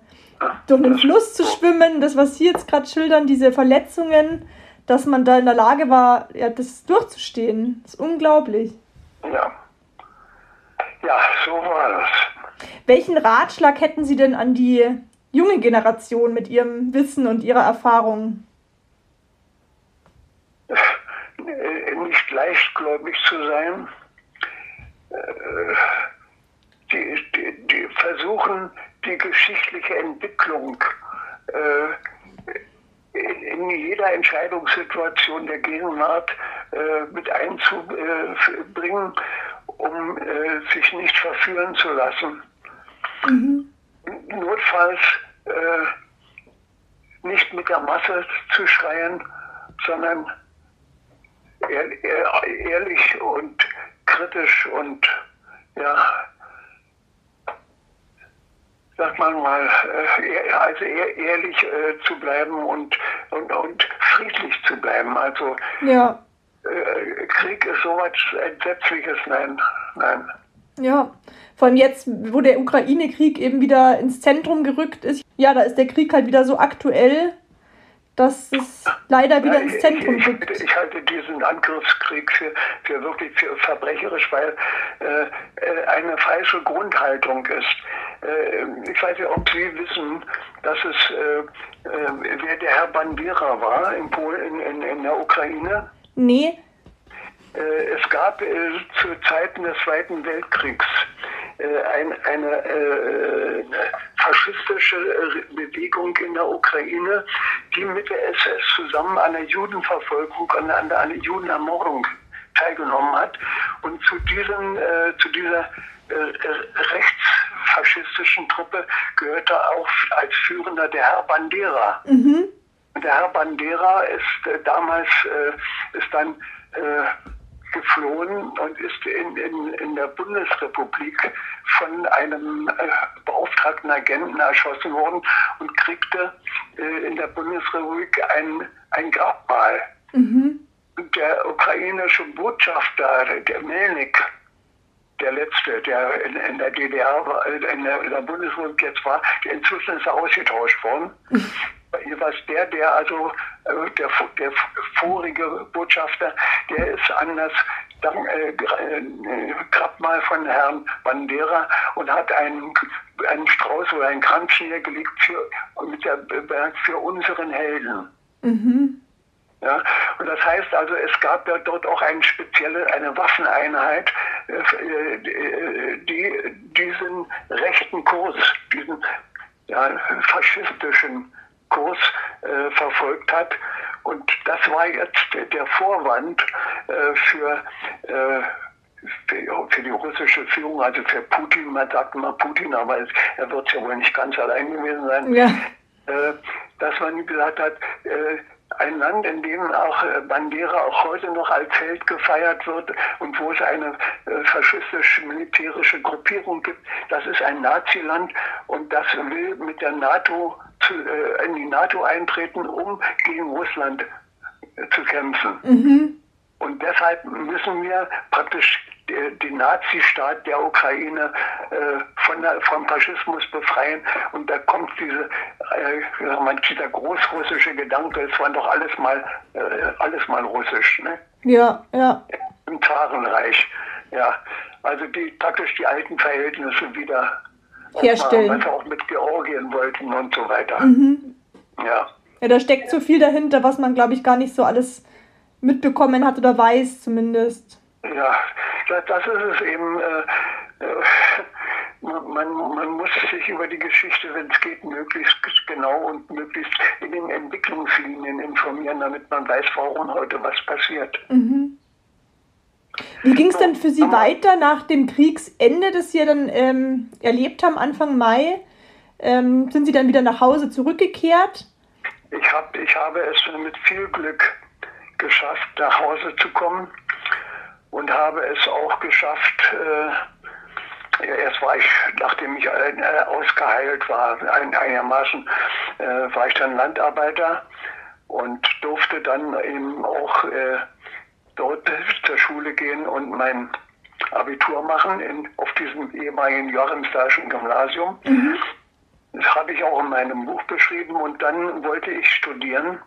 S1: Durch einen Fluss zu schwimmen, das, was Sie jetzt gerade schildern, diese Verletzungen, dass man da in der Lage war, ja, das durchzustehen. Das ist unglaublich.
S2: Ja. Ja, so war das.
S1: Welchen Ratschlag hätten Sie denn an die junge Generation mit ihrem Wissen und ihrer Erfahrung?
S2: Äh, nicht leichtgläubig zu sein. Äh, die, die, die versuchen, die geschichtliche Entwicklung äh, in jeder Entscheidungssituation der Gegenwart mit einzubringen, um sich nicht verführen zu lassen. Mhm. Notfalls nicht mit der Masse zu schreien, sondern ehrlich und kritisch und ja, sagt man mal, äh, also ehrlich äh, zu bleiben und, und, und friedlich zu bleiben. Also
S1: ja.
S2: Äh, Krieg ist sowas Entsetzliches, nein, nein.
S1: Ja, vor allem jetzt, wo der Ukraine-Krieg eben wieder ins Zentrum gerückt ist, ja, da ist der Krieg halt wieder so aktuell dass es leider wieder ins Zentrum rückt.
S2: Ich, ich, halte diesen Angriffskrieg für, für wirklich für verbrecherisch, weil äh, äh eine falsche Grundhaltung ist. äh, ich weiß nicht, ob Sie wissen, dass es, äh, äh, wer der Herr Bandera war in, Polen, in, in, in der Ukraine.
S1: Nee,
S2: es gab äh, zu Zeiten des Zweiten Weltkriegs äh, ein, eine äh, faschistische äh, Bewegung in der Ukraine, die mit der SS zusammen an der Judenverfolgung, an, an der, Judenermordung teilgenommen hat. Und zu, diesen, äh, zu dieser äh, äh, rechtsfaschistischen Truppe gehörte auch als Führender der Herr Bandera.
S1: mhm.
S2: Der Herr Bandera ist äh, damals äh, ist dann äh, geflohen und ist in, in, in der Bundesrepublik von einem äh, beauftragten Agenten erschossen worden und kriegte äh, in der Bundesrepublik ein, ein Grabmal.
S1: Mhm.
S2: Der ukrainische Botschafter, der Melnik, der letzte, der in, in der DDR, war, äh, in der, in der Bundesrepublik jetzt war, der inzwischen ist er ausgetauscht worden. Jeweils der, der also, der, der vorige Botschafter, der ist an das dann, äh, äh, Grabmal von Herrn Bandera und hat einen, einen Strauß oder einen Kranz niedergelegt für, mit der Berg für unseren Helden.
S1: Mhm.
S2: Ja, und das heißt also, es gab ja dort auch eine spezielle, eine Waffeneinheit, äh, äh, die diesen rechten Kurs, diesen ja, faschistischen Kurs äh, verfolgt hat. Und das war jetzt der Vorwand äh, für, äh, für, für die russische Führung, also für Putin, man sagt immer Putin, aber er wird ja wohl nicht ganz allein gewesen sein
S1: Ja.
S2: äh, dass man gesagt hat, äh, ein Land, in dem auch äh, Bandera auch heute noch als Held gefeiert wird und wo es eine äh, faschistisch-militärische Gruppierung gibt, das ist ein Naziland und das will mit der NATO zu, äh, in die NATO eintreten, um gegen Russland äh, zu kämpfen.
S1: Mhm.
S2: Und deshalb müssen wir praktisch den Nazistaat der Ukraine äh, von vom Faschismus befreien. Und da kommt diese, äh, dieser großrussische Gedanke, es war doch alles mal, äh, alles mal russisch, ne?
S1: Ja, ja.
S2: im Zarenreich. Ja, also die praktisch die alten Verhältnisse wieder
S1: Herstellen.
S2: was auch mit Georgien wollten und so weiter.
S1: Mhm.
S2: Ja.
S1: Ja, da steckt so viel dahinter, was man, glaube ich, gar nicht so alles mitbekommen hat oder weiß zumindest.
S2: Ja, das, ist es eben. Äh, äh, man, man muss sich über die Geschichte, wenn es geht, möglichst genau und möglichst in den Entwicklungslinien informieren, damit man weiß, warum heute was passiert.
S1: Mhm. Wie ging es denn für Sie weiter nach dem Kriegsende, das Sie dann ähm, erlebt haben, Anfang Mai? Ähm, sind Sie dann wieder nach Hause zurückgekehrt?
S2: Ich, hab, ich habe es mit viel Glück geschafft, nach Hause zu kommen und habe es auch geschafft, äh, erst war ich, nachdem ich äh, ausgeheilt war, ein, einigermaßen, äh, war ich dann Landarbeiter und durfte dann eben auch äh, dort zur Schule gehen und mein Abitur machen in, auf diesem ehemaligen Joachimsthalischen Gymnasium. Das habe ich auch in meinem Buch beschrieben und dann wollte ich studieren.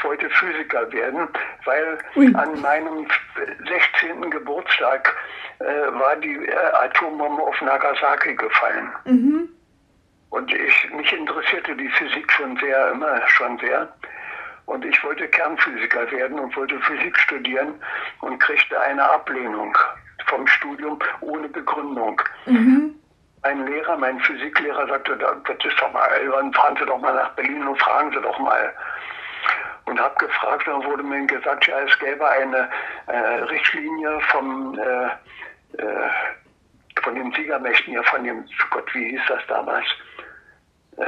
S2: Ich wollte Physiker werden, weil
S1: Ui.
S2: an meinem 16. Geburtstag äh, war die äh, Atombombe auf Nagasaki gefallen.
S1: Mhm.
S2: Und ich, mich interessierte die Physik schon sehr, immer schon sehr. Und ich wollte Kernphysiker werden und wollte Physik studieren und kriegte eine Ablehnung vom Studium ohne Begründung.
S1: Mhm.
S2: Mein Lehrer, mein Physiklehrer sagte, "Da- das ist doch mal, dann fahren Sie doch mal nach Berlin und fragen Sie doch mal. Und habe gefragt, dann wurde mir gesagt, ja, es gäbe eine äh, Richtlinie vom, äh, äh, von den Siegermächten, ja, von dem, Gott, wie hieß das damals? Äh,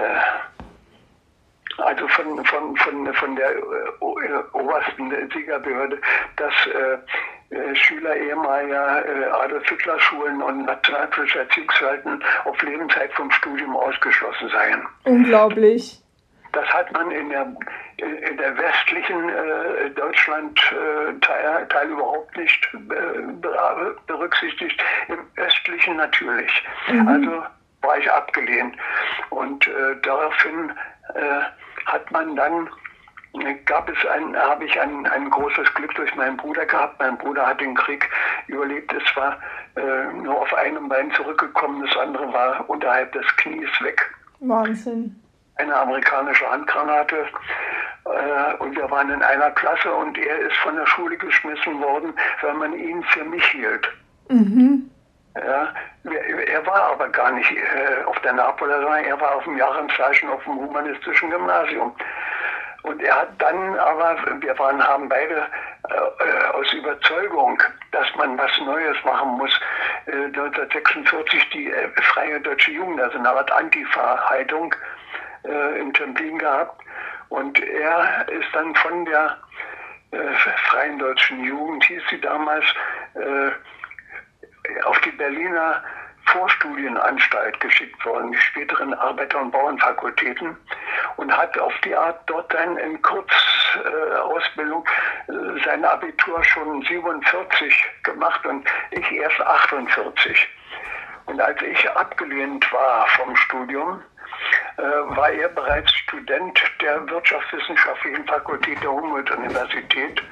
S2: also von, von, von, von der äh, obersten Siegerbehörde, dass äh, Schüler ehemaliger äh, Adolf Hitler Schulen und Erziehungsverhalten auf Lebenszeit vom Studium ausgeschlossen seien.
S1: Unglaublich.
S2: Das hat man in der, in der westlichen äh, Deutschland äh, Teil, überhaupt nicht äh, be- berücksichtigt, im östlichen natürlich. Also war ich abgelehnt. Und äh, daraufhin äh, hat man dann gab es ein, habe ich ein, ein großes Glück durch meinen Bruder gehabt. Mein Bruder hat den Krieg überlebt. Es war äh, nur auf einem Bein zurückgekommen, das andere war unterhalb des Knies weg.
S1: Wahnsinn.
S2: Eine amerikanische Handgranate. Äh, und wir waren in einer Klasse und er ist von der Schule geschmissen worden, weil man ihn für mich hielt.
S1: Mhm.
S2: Ja, er war aber gar nicht äh, auf der Napoler, sondern er war auf dem Jahreszeichen auf dem humanistischen Gymnasium. Und er hat dann aber, wir waren, haben beide äh, aus Überzeugung, dass man was Neues machen muss, äh, 1946 die äh, Freie Deutsche Jugend, also eine Art Antifa-Haltung äh, in Templin gehabt. Und er ist dann von der äh, Freien Deutschen Jugend, hieß sie damals, äh, auf die Berliner Vorstudienanstalt geschickt worden, die späteren Arbeiter- und Bauernfakultäten, und hat auf die Art dort dann in Kurzausbildung äh, sein Abitur schon 47 gemacht und ich erst 48. Und als ich abgelehnt war vom Studium, war er bereits Student der Wirtschaftswissenschaftlichen Fakultät der Humboldt-Universität.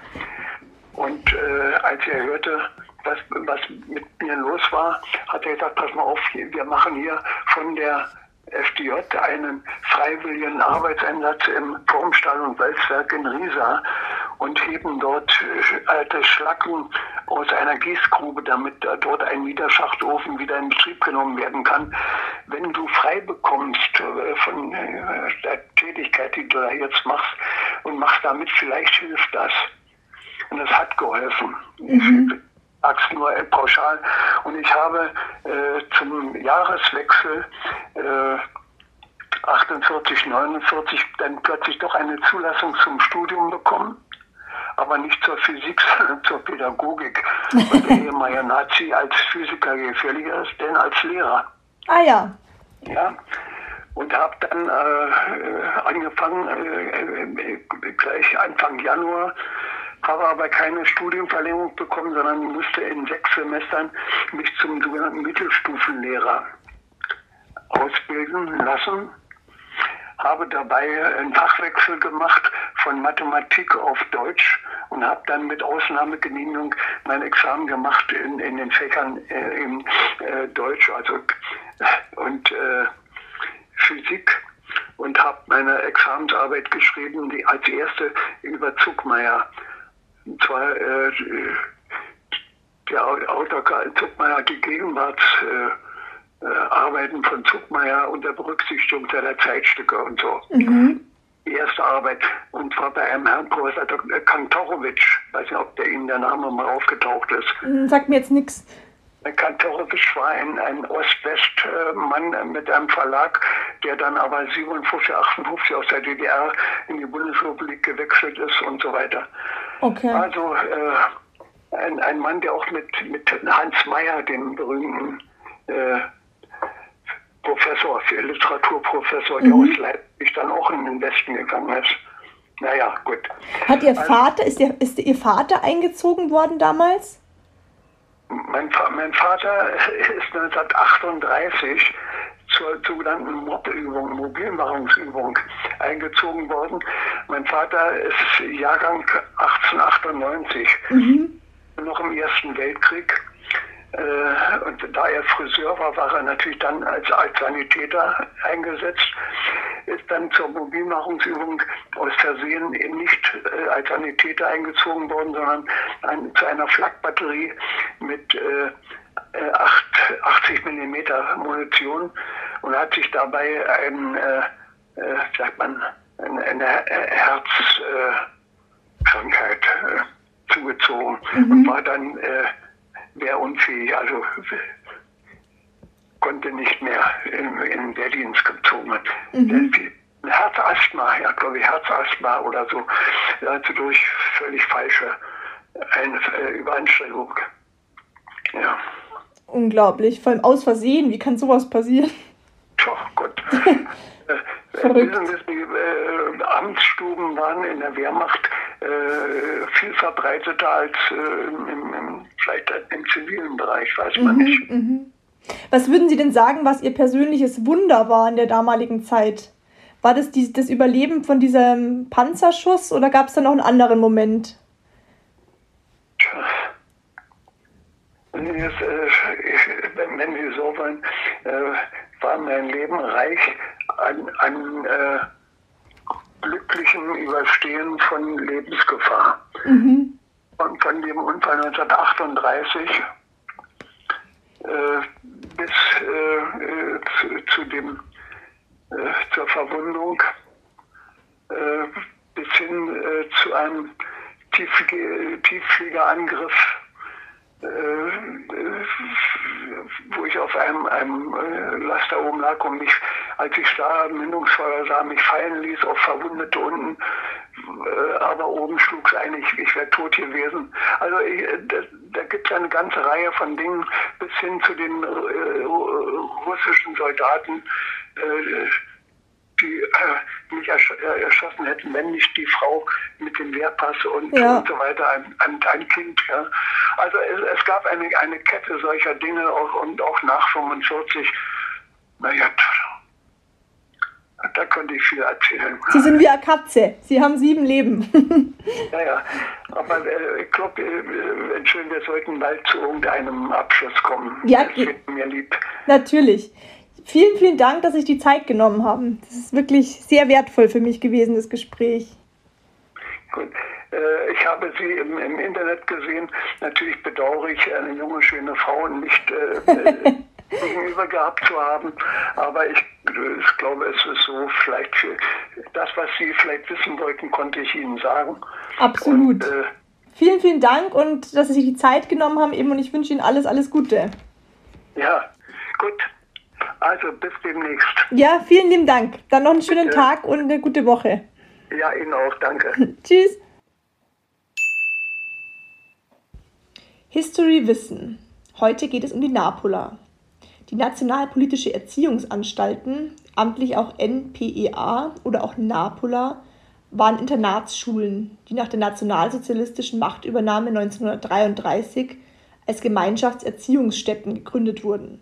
S2: Und äh, als er hörte, was, was mit mir los war, hat er gesagt, pass mal auf, wir machen hier von der FDJ einen freiwilligen Arbeitseinsatz im Turmstall und Walzwerk in Riesa und heben dort äh, alte Schlacken aus einer Gießgrube, damit äh, dort ein Niederschachtofen wieder in Betrieb genommen werden kann. Wenn du frei bekommst äh, von äh, der Tätigkeit, die du da jetzt machst und machst damit, vielleicht hilft das. Und das hat geholfen. Ich sag's nur äh, pauschal. Und ich habe äh, zum Jahreswechsel äh, 48, 49 dann plötzlich doch eine Zulassung zum Studium bekommen. Aber nicht zur Physik, sondern zur Pädagogik. Weil der ehemalige Nazi als Physiker gefährlicher ist, denn als Lehrer.
S1: Ah ja.
S2: Ja. Und habe dann äh, angefangen, äh, äh, gleich Anfang Januar, habe aber keine Studienverlängerung bekommen, sondern musste in sechs Semestern mich zum sogenannten Mittelstufenlehrer ausbilden lassen. Habe dabei einen Fachwechsel gemacht von Mathematik auf Deutsch und habe dann mit Ausnahmegenehmigung mein Examen gemacht in, in den Fächern äh, im äh, Deutsch also, und äh, Physik und habe meine Examensarbeit geschrieben, die als erste über Zuckmeier. Und zwar äh, der Autor Karl Zuckmeier hat die Gegenwartsarbeiten äh, Arbeiten von Zuckmeier unter Berücksichtigung seiner Zeitstücke und so. Die erste Arbeit. Und zwar bei einem Herrn Professor Dr. Kantorowitsch. Weiß nicht, ob der Ihnen der Name mal aufgetaucht ist.
S1: Hm, Sagt mir jetzt nichts.
S2: Kantorowitsch war ein, ein Ost-West-Mann mit einem Verlag, der dann aber 57, 58 aus der DDR in die Bundesrepublik gewechselt ist und so weiter.
S1: Okay.
S2: Also äh, ein, ein Mann, der auch mit, mit Hans Mayer, dem berühmten Literaturprofessor, der aus Leipzig dann auch in den Westen gegangen ist. Naja, gut.
S1: Hat Ihr
S2: Also-
S1: Vater, ist, der, ist Ihr Vater eingezogen worden damals?
S2: Mein, mein Vater ist 1938 zur sogenannten MOB-Übung, Mobilmachungsübung, eingezogen worden. Mein Vater ist Jahrgang 1898, noch im Ersten Weltkrieg. Äh, und da er Friseur war, war er natürlich dann als, als Sanitäter eingesetzt, ist dann zur Mobilmachungsübung aus Versehen eben nicht äh, als Sanitäter eingezogen worden, sondern ein, zu einer Flakbatterie mit äh, äh, acht- 80 mm Munition und hat sich dabei ein, äh, äh, sagt man, eine, eine Herzkrankheit äh, zugezogen und war dann äh, wehrunfähig, also konnte nicht mehr in, in den Wehrdienst gezogen werden. Der- Herzasthma, ja, glaube ich, Herzasthma oder so, also durch völlig falsche ein, äh, Überanstrengung. Ja.
S1: Unglaublich. Vor allem aus Versehen. Wie kann sowas passieren?
S2: Tja, Gott. Äh,
S1: Verrückt.
S2: Wissen Sie, die äh, Amtsstuben waren in der Wehrmacht äh, viel verbreiteter als äh, im, im, vielleicht im zivilen Bereich, weiß man nicht.
S1: Was würden Sie denn sagen, was Ihr persönliches Wunder war in der damaligen Zeit? War das die, das Überleben von diesem Panzerschuss oder gab es da noch einen anderen Moment?
S2: Jetzt, äh, ich, wenn, Sie so wollen, äh, war mein Leben reich an, an äh, glücklichem Überstehen von Lebensgefahr. Mhm. Und von dem Unfall 1938 äh, bis äh, zu, zu, dem, äh, zur Verwundung bis hin zu einem Tieffliegerangriff äh, wo ich auf einem, einem äh, Laster oben lag und mich, als ich da Mündungsfeuer sah, mich fallen ließ auf Verwundete unten. Äh, aber oben schlug es ein, ich, ich wäre tot gewesen. Also ich, da, da gibt es eine ganze Reihe von Dingen bis hin zu den äh, russischen Soldaten. Äh, die äh, mich ersch äh, erschossen hätten, wenn nicht die Frau mit dem Wehrpass und, ja. und so weiter, ein, ein, ein Kind. Ja. Also es, es, gab eine, eine Kette solcher Dinge auch, und auch nach 45. Naja, da könnte ich viel erzählen.
S1: Sie sind wie eine Katze. Sie haben sieben Leben.
S2: ja, ja. Aber äh, ich glaube, äh, schön, wir sollten bald zu irgendeinem Abschluss kommen.
S1: Ja, das mir lieb. Natürlich. Vielen, vielen Dank, dass Sie sich die Zeit genommen haben. Das ist wirklich sehr wertvoll für mich gewesen, das Gespräch.
S2: Gut. Äh, ich habe Sie im, im, Internet gesehen. Natürlich bedauere ich, eine junge, schöne Frau nicht äh, gegenüber gehabt zu haben. Aber ich, ich, glaube, es ist so, vielleicht das, was Sie vielleicht wissen wollten, konnte ich Ihnen sagen.
S1: Absolut. Und, äh, vielen, vielen Dank und dass Sie sich die Zeit genommen haben eben und ich wünsche Ihnen alles, alles Gute.
S2: Ja, gut. Also bis demnächst.
S1: Ja, vielen lieben Dank. Dann noch einen schönen Bitte. Tag und eine gute Woche.
S2: Ja, Ihnen auch. Danke.
S1: Tschüss. History Wissen. Heute geht es um die NAPOLA. Die Nationalpolitische Erziehungsanstalten, amtlich auch NPEA oder auch NAPOLA, waren Internatsschulen, die nach der nationalsozialistischen Machtübernahme 1933 als Gemeinschaftserziehungsstätten gegründet wurden.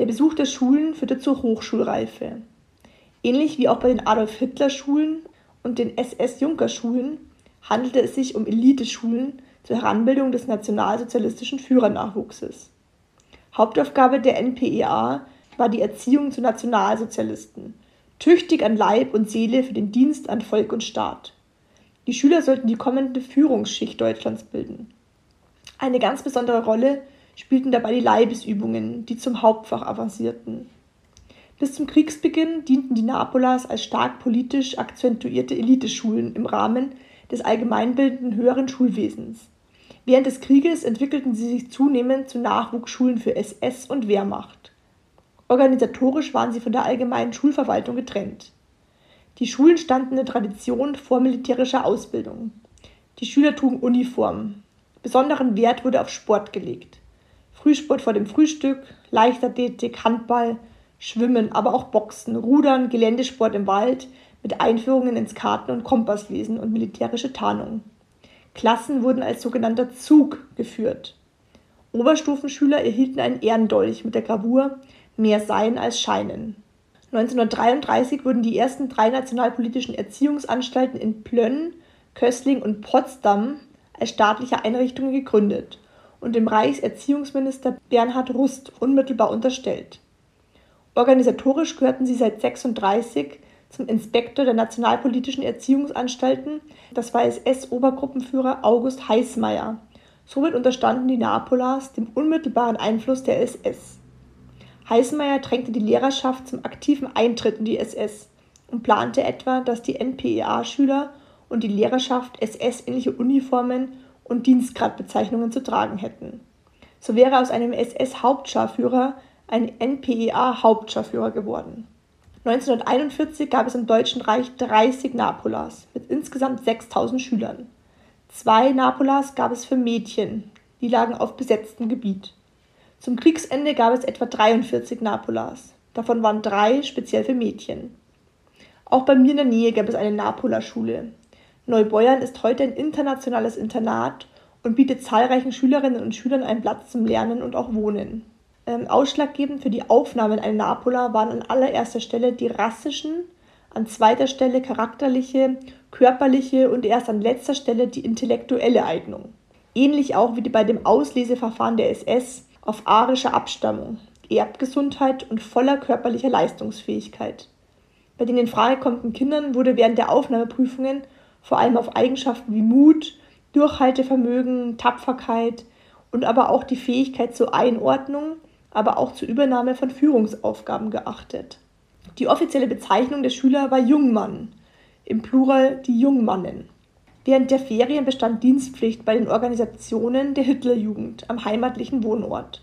S1: Der Besuch der Schulen führte zur Hochschulreife. Ähnlich wie auch bei den Adolf-Hitler-Schulen und den SS-Junker-Schulen handelte es sich um Eliteschulen zur Heranbildung des nationalsozialistischen Führernachwuchses. Hauptaufgabe der NPEA war die Erziehung zu Nationalsozialisten, tüchtig an Leib und Seele für den Dienst an Volk und Staat. Die Schüler sollten die kommende Führungsschicht Deutschlands bilden. Eine ganz besondere Rolle spielten dabei die Leibesübungen, die zum Hauptfach avancierten. Bis zum Kriegsbeginn dienten die Napolas als stark politisch akzentuierte Eliteschulen im Rahmen des allgemeinbildenden höheren Schulwesens. Während des Krieges entwickelten sie sich zunehmend zu Nachwuchsschulen für SS und Wehrmacht. Organisatorisch waren sie von der allgemeinen Schulverwaltung getrennt. Die Schulen standen in der Tradition vormilitärischer Ausbildung. Die Schüler trugen Uniformen. Besonderen Wert wurde auf Sport gelegt. Frühsport vor dem Frühstück, Leichtathletik, Handball, Schwimmen, aber auch Boxen, Rudern, Geländesport im Wald mit Einführungen ins Karten- und Kompasslesen und militärische Tarnung. Klassen wurden als sogenannter Zug geführt. Oberstufenschüler erhielten einen Ehrendolch mit der Gravur Mehr Sein als Scheinen. 1933 wurden die ersten drei nationalpolitischen Erziehungsanstalten in Plönn, Kössling und Potsdam als staatliche Einrichtungen gegründet und dem Reichserziehungsminister Bernhard Rust unmittelbar unterstellt. Organisatorisch gehörten sie seit 1936 zum Inspektor der Nationalpolitischen Erziehungsanstalten, das war SS-Obergruppenführer August Heißmeier. Somit unterstanden die Napolas dem unmittelbaren Einfluss der SS. Heißmeier drängte die Lehrerschaft zum aktiven Eintritt in die SS und plante etwa, dass die NPEA-Schüler und die Lehrerschaft SS-ähnliche Uniformen und Dienstgradbezeichnungen zu tragen hätten. So wäre aus einem SS-Hauptscharführer ein NPEA-Hauptscharführer geworden. 1941 gab es im Deutschen Reich 30 Napolas mit insgesamt 6000 Schülern. Zwei Napolas gab es für Mädchen, die lagen auf besetztem Gebiet. Zum Kriegsende gab es etwa 43 Napolas. Davon waren drei speziell für Mädchen. Auch bei mir in der Nähe gab es eine Napola-Schule. Neubeuern ist heute ein internationales Internat und bietet zahlreichen Schülerinnen und Schülern einen Platz zum Lernen und auch Wohnen. Ähm, ausschlaggebend für die Aufnahme in Napola waren an allererster Stelle die rassischen, an zweiter Stelle charakterliche, körperliche und erst an letzter Stelle die intellektuelle Eignung. Ähnlich auch wie bei dem Ausleseverfahren der SS auf arischer Abstammung, Erbgesundheit und voller körperlicher Leistungsfähigkeit. Bei den in Frage kommenden Kindern wurde während der Aufnahmeprüfungen vor allem auf Eigenschaften wie Mut, Durchhaltevermögen, Tapferkeit und aber auch die Fähigkeit zur Einordnung, aber auch zur Übernahme von Führungsaufgaben geachtet. Die offizielle Bezeichnung der Schüler war Jungmann, im Plural die Jungmannen. Während der Ferien bestand Dienstpflicht bei den Organisationen der Hitlerjugend am heimatlichen Wohnort.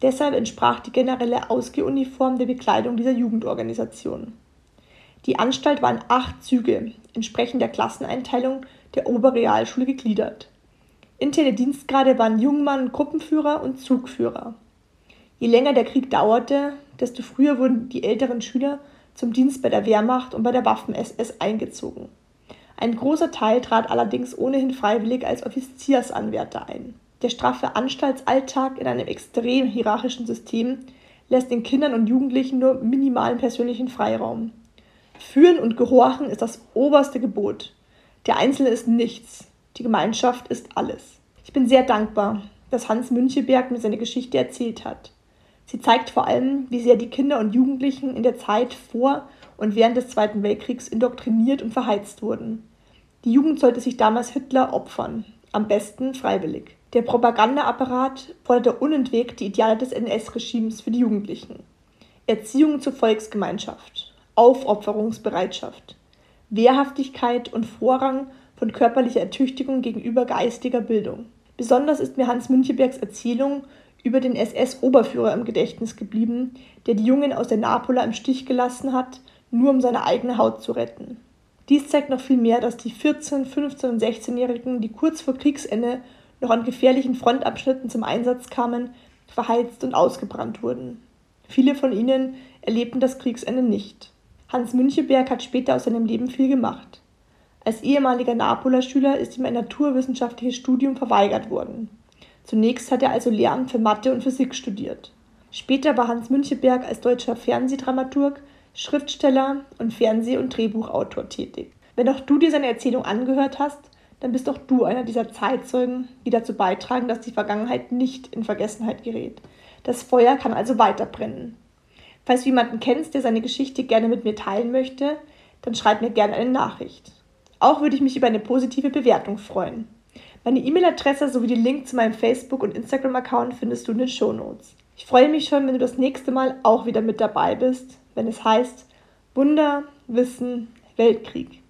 S1: Deshalb entsprach die generelle Ausgehuniform der Bekleidung dieser Jugendorganisation. Die Anstalt war in acht Züge, entsprechend der Klasseneinteilung der Oberrealschule gegliedert. Interne Dienstgrade waren Jungmann, Gruppenführer und Zugführer. Je länger der Krieg dauerte, desto früher wurden die älteren Schüler zum Dienst bei der Wehrmacht und bei der Waffen-SS eingezogen. Ein großer Teil trat allerdings ohnehin freiwillig als Offiziersanwärter ein. Der straffe Anstaltsalltag in einem extrem hierarchischen System lässt den Kindern und Jugendlichen nur minimalen persönlichen Freiraum. Führen und Gehorchen ist das oberste Gebot. Der Einzelne ist nichts, die Gemeinschaft ist alles. Ich bin sehr dankbar, dass Hans Müncheberg mir seine Geschichte erzählt hat. Sie zeigt vor allem, wie sehr die Kinder und Jugendlichen in der Zeit vor und während des Zweiten Weltkriegs indoktriniert und verheizt wurden. Die Jugend sollte sich damals Hitler opfern, am besten freiwillig. Der Propagandaapparat forderte unentwegt die Ideale des NS-Regimes für die Jugendlichen. Erziehung zur Volksgemeinschaft, Aufopferungsbereitschaft, Wehrhaftigkeit und Vorrang von körperlicher Ertüchtigung gegenüber geistiger Bildung. Besonders ist mir Hans Münchebergs Erzählung über den SS-Oberführer im Gedächtnis geblieben, der die Jungen aus der Napola im Stich gelassen hat, nur um seine eigene Haut zu retten. Dies zeigt noch viel mehr, dass die 14-, 15- und 16-Jährigen, die kurz vor Kriegsende noch an gefährlichen Frontabschnitten zum Einsatz kamen, verheizt und ausgebrannt wurden. Viele von ihnen erlebten das Kriegsende nicht. Hans Müncheberg hat später aus seinem Leben viel gemacht. Als ehemaliger Napola-Schüler ist ihm ein naturwissenschaftliches Studium verweigert worden. Zunächst hat er also Lehramt für Mathe und Physik studiert. Später war Hans Müncheberg als deutscher Fernsehdramaturg, Schriftsteller und Fernseh- und Drehbuchautor tätig. Wenn auch du dir seine Erzählung angehört hast, dann bist auch du einer dieser Zeitzeugen, die dazu beitragen, dass die Vergangenheit nicht in Vergessenheit gerät. Das Feuer kann also weiterbrennen. Falls du jemanden kennst, der seine Geschichte gerne mit mir teilen möchte, dann schreib mir gerne eine Nachricht. Auch würde ich mich über eine positive Bewertung freuen. Meine E-Mail-Adresse sowie den Link zu meinem Facebook- und Instagram-Account findest du in den Show Notes. Ich freue mich schon, wenn du das nächste Mal auch wieder mit dabei bist, wenn es heißt Wunder, Wissen, Weltkrieg.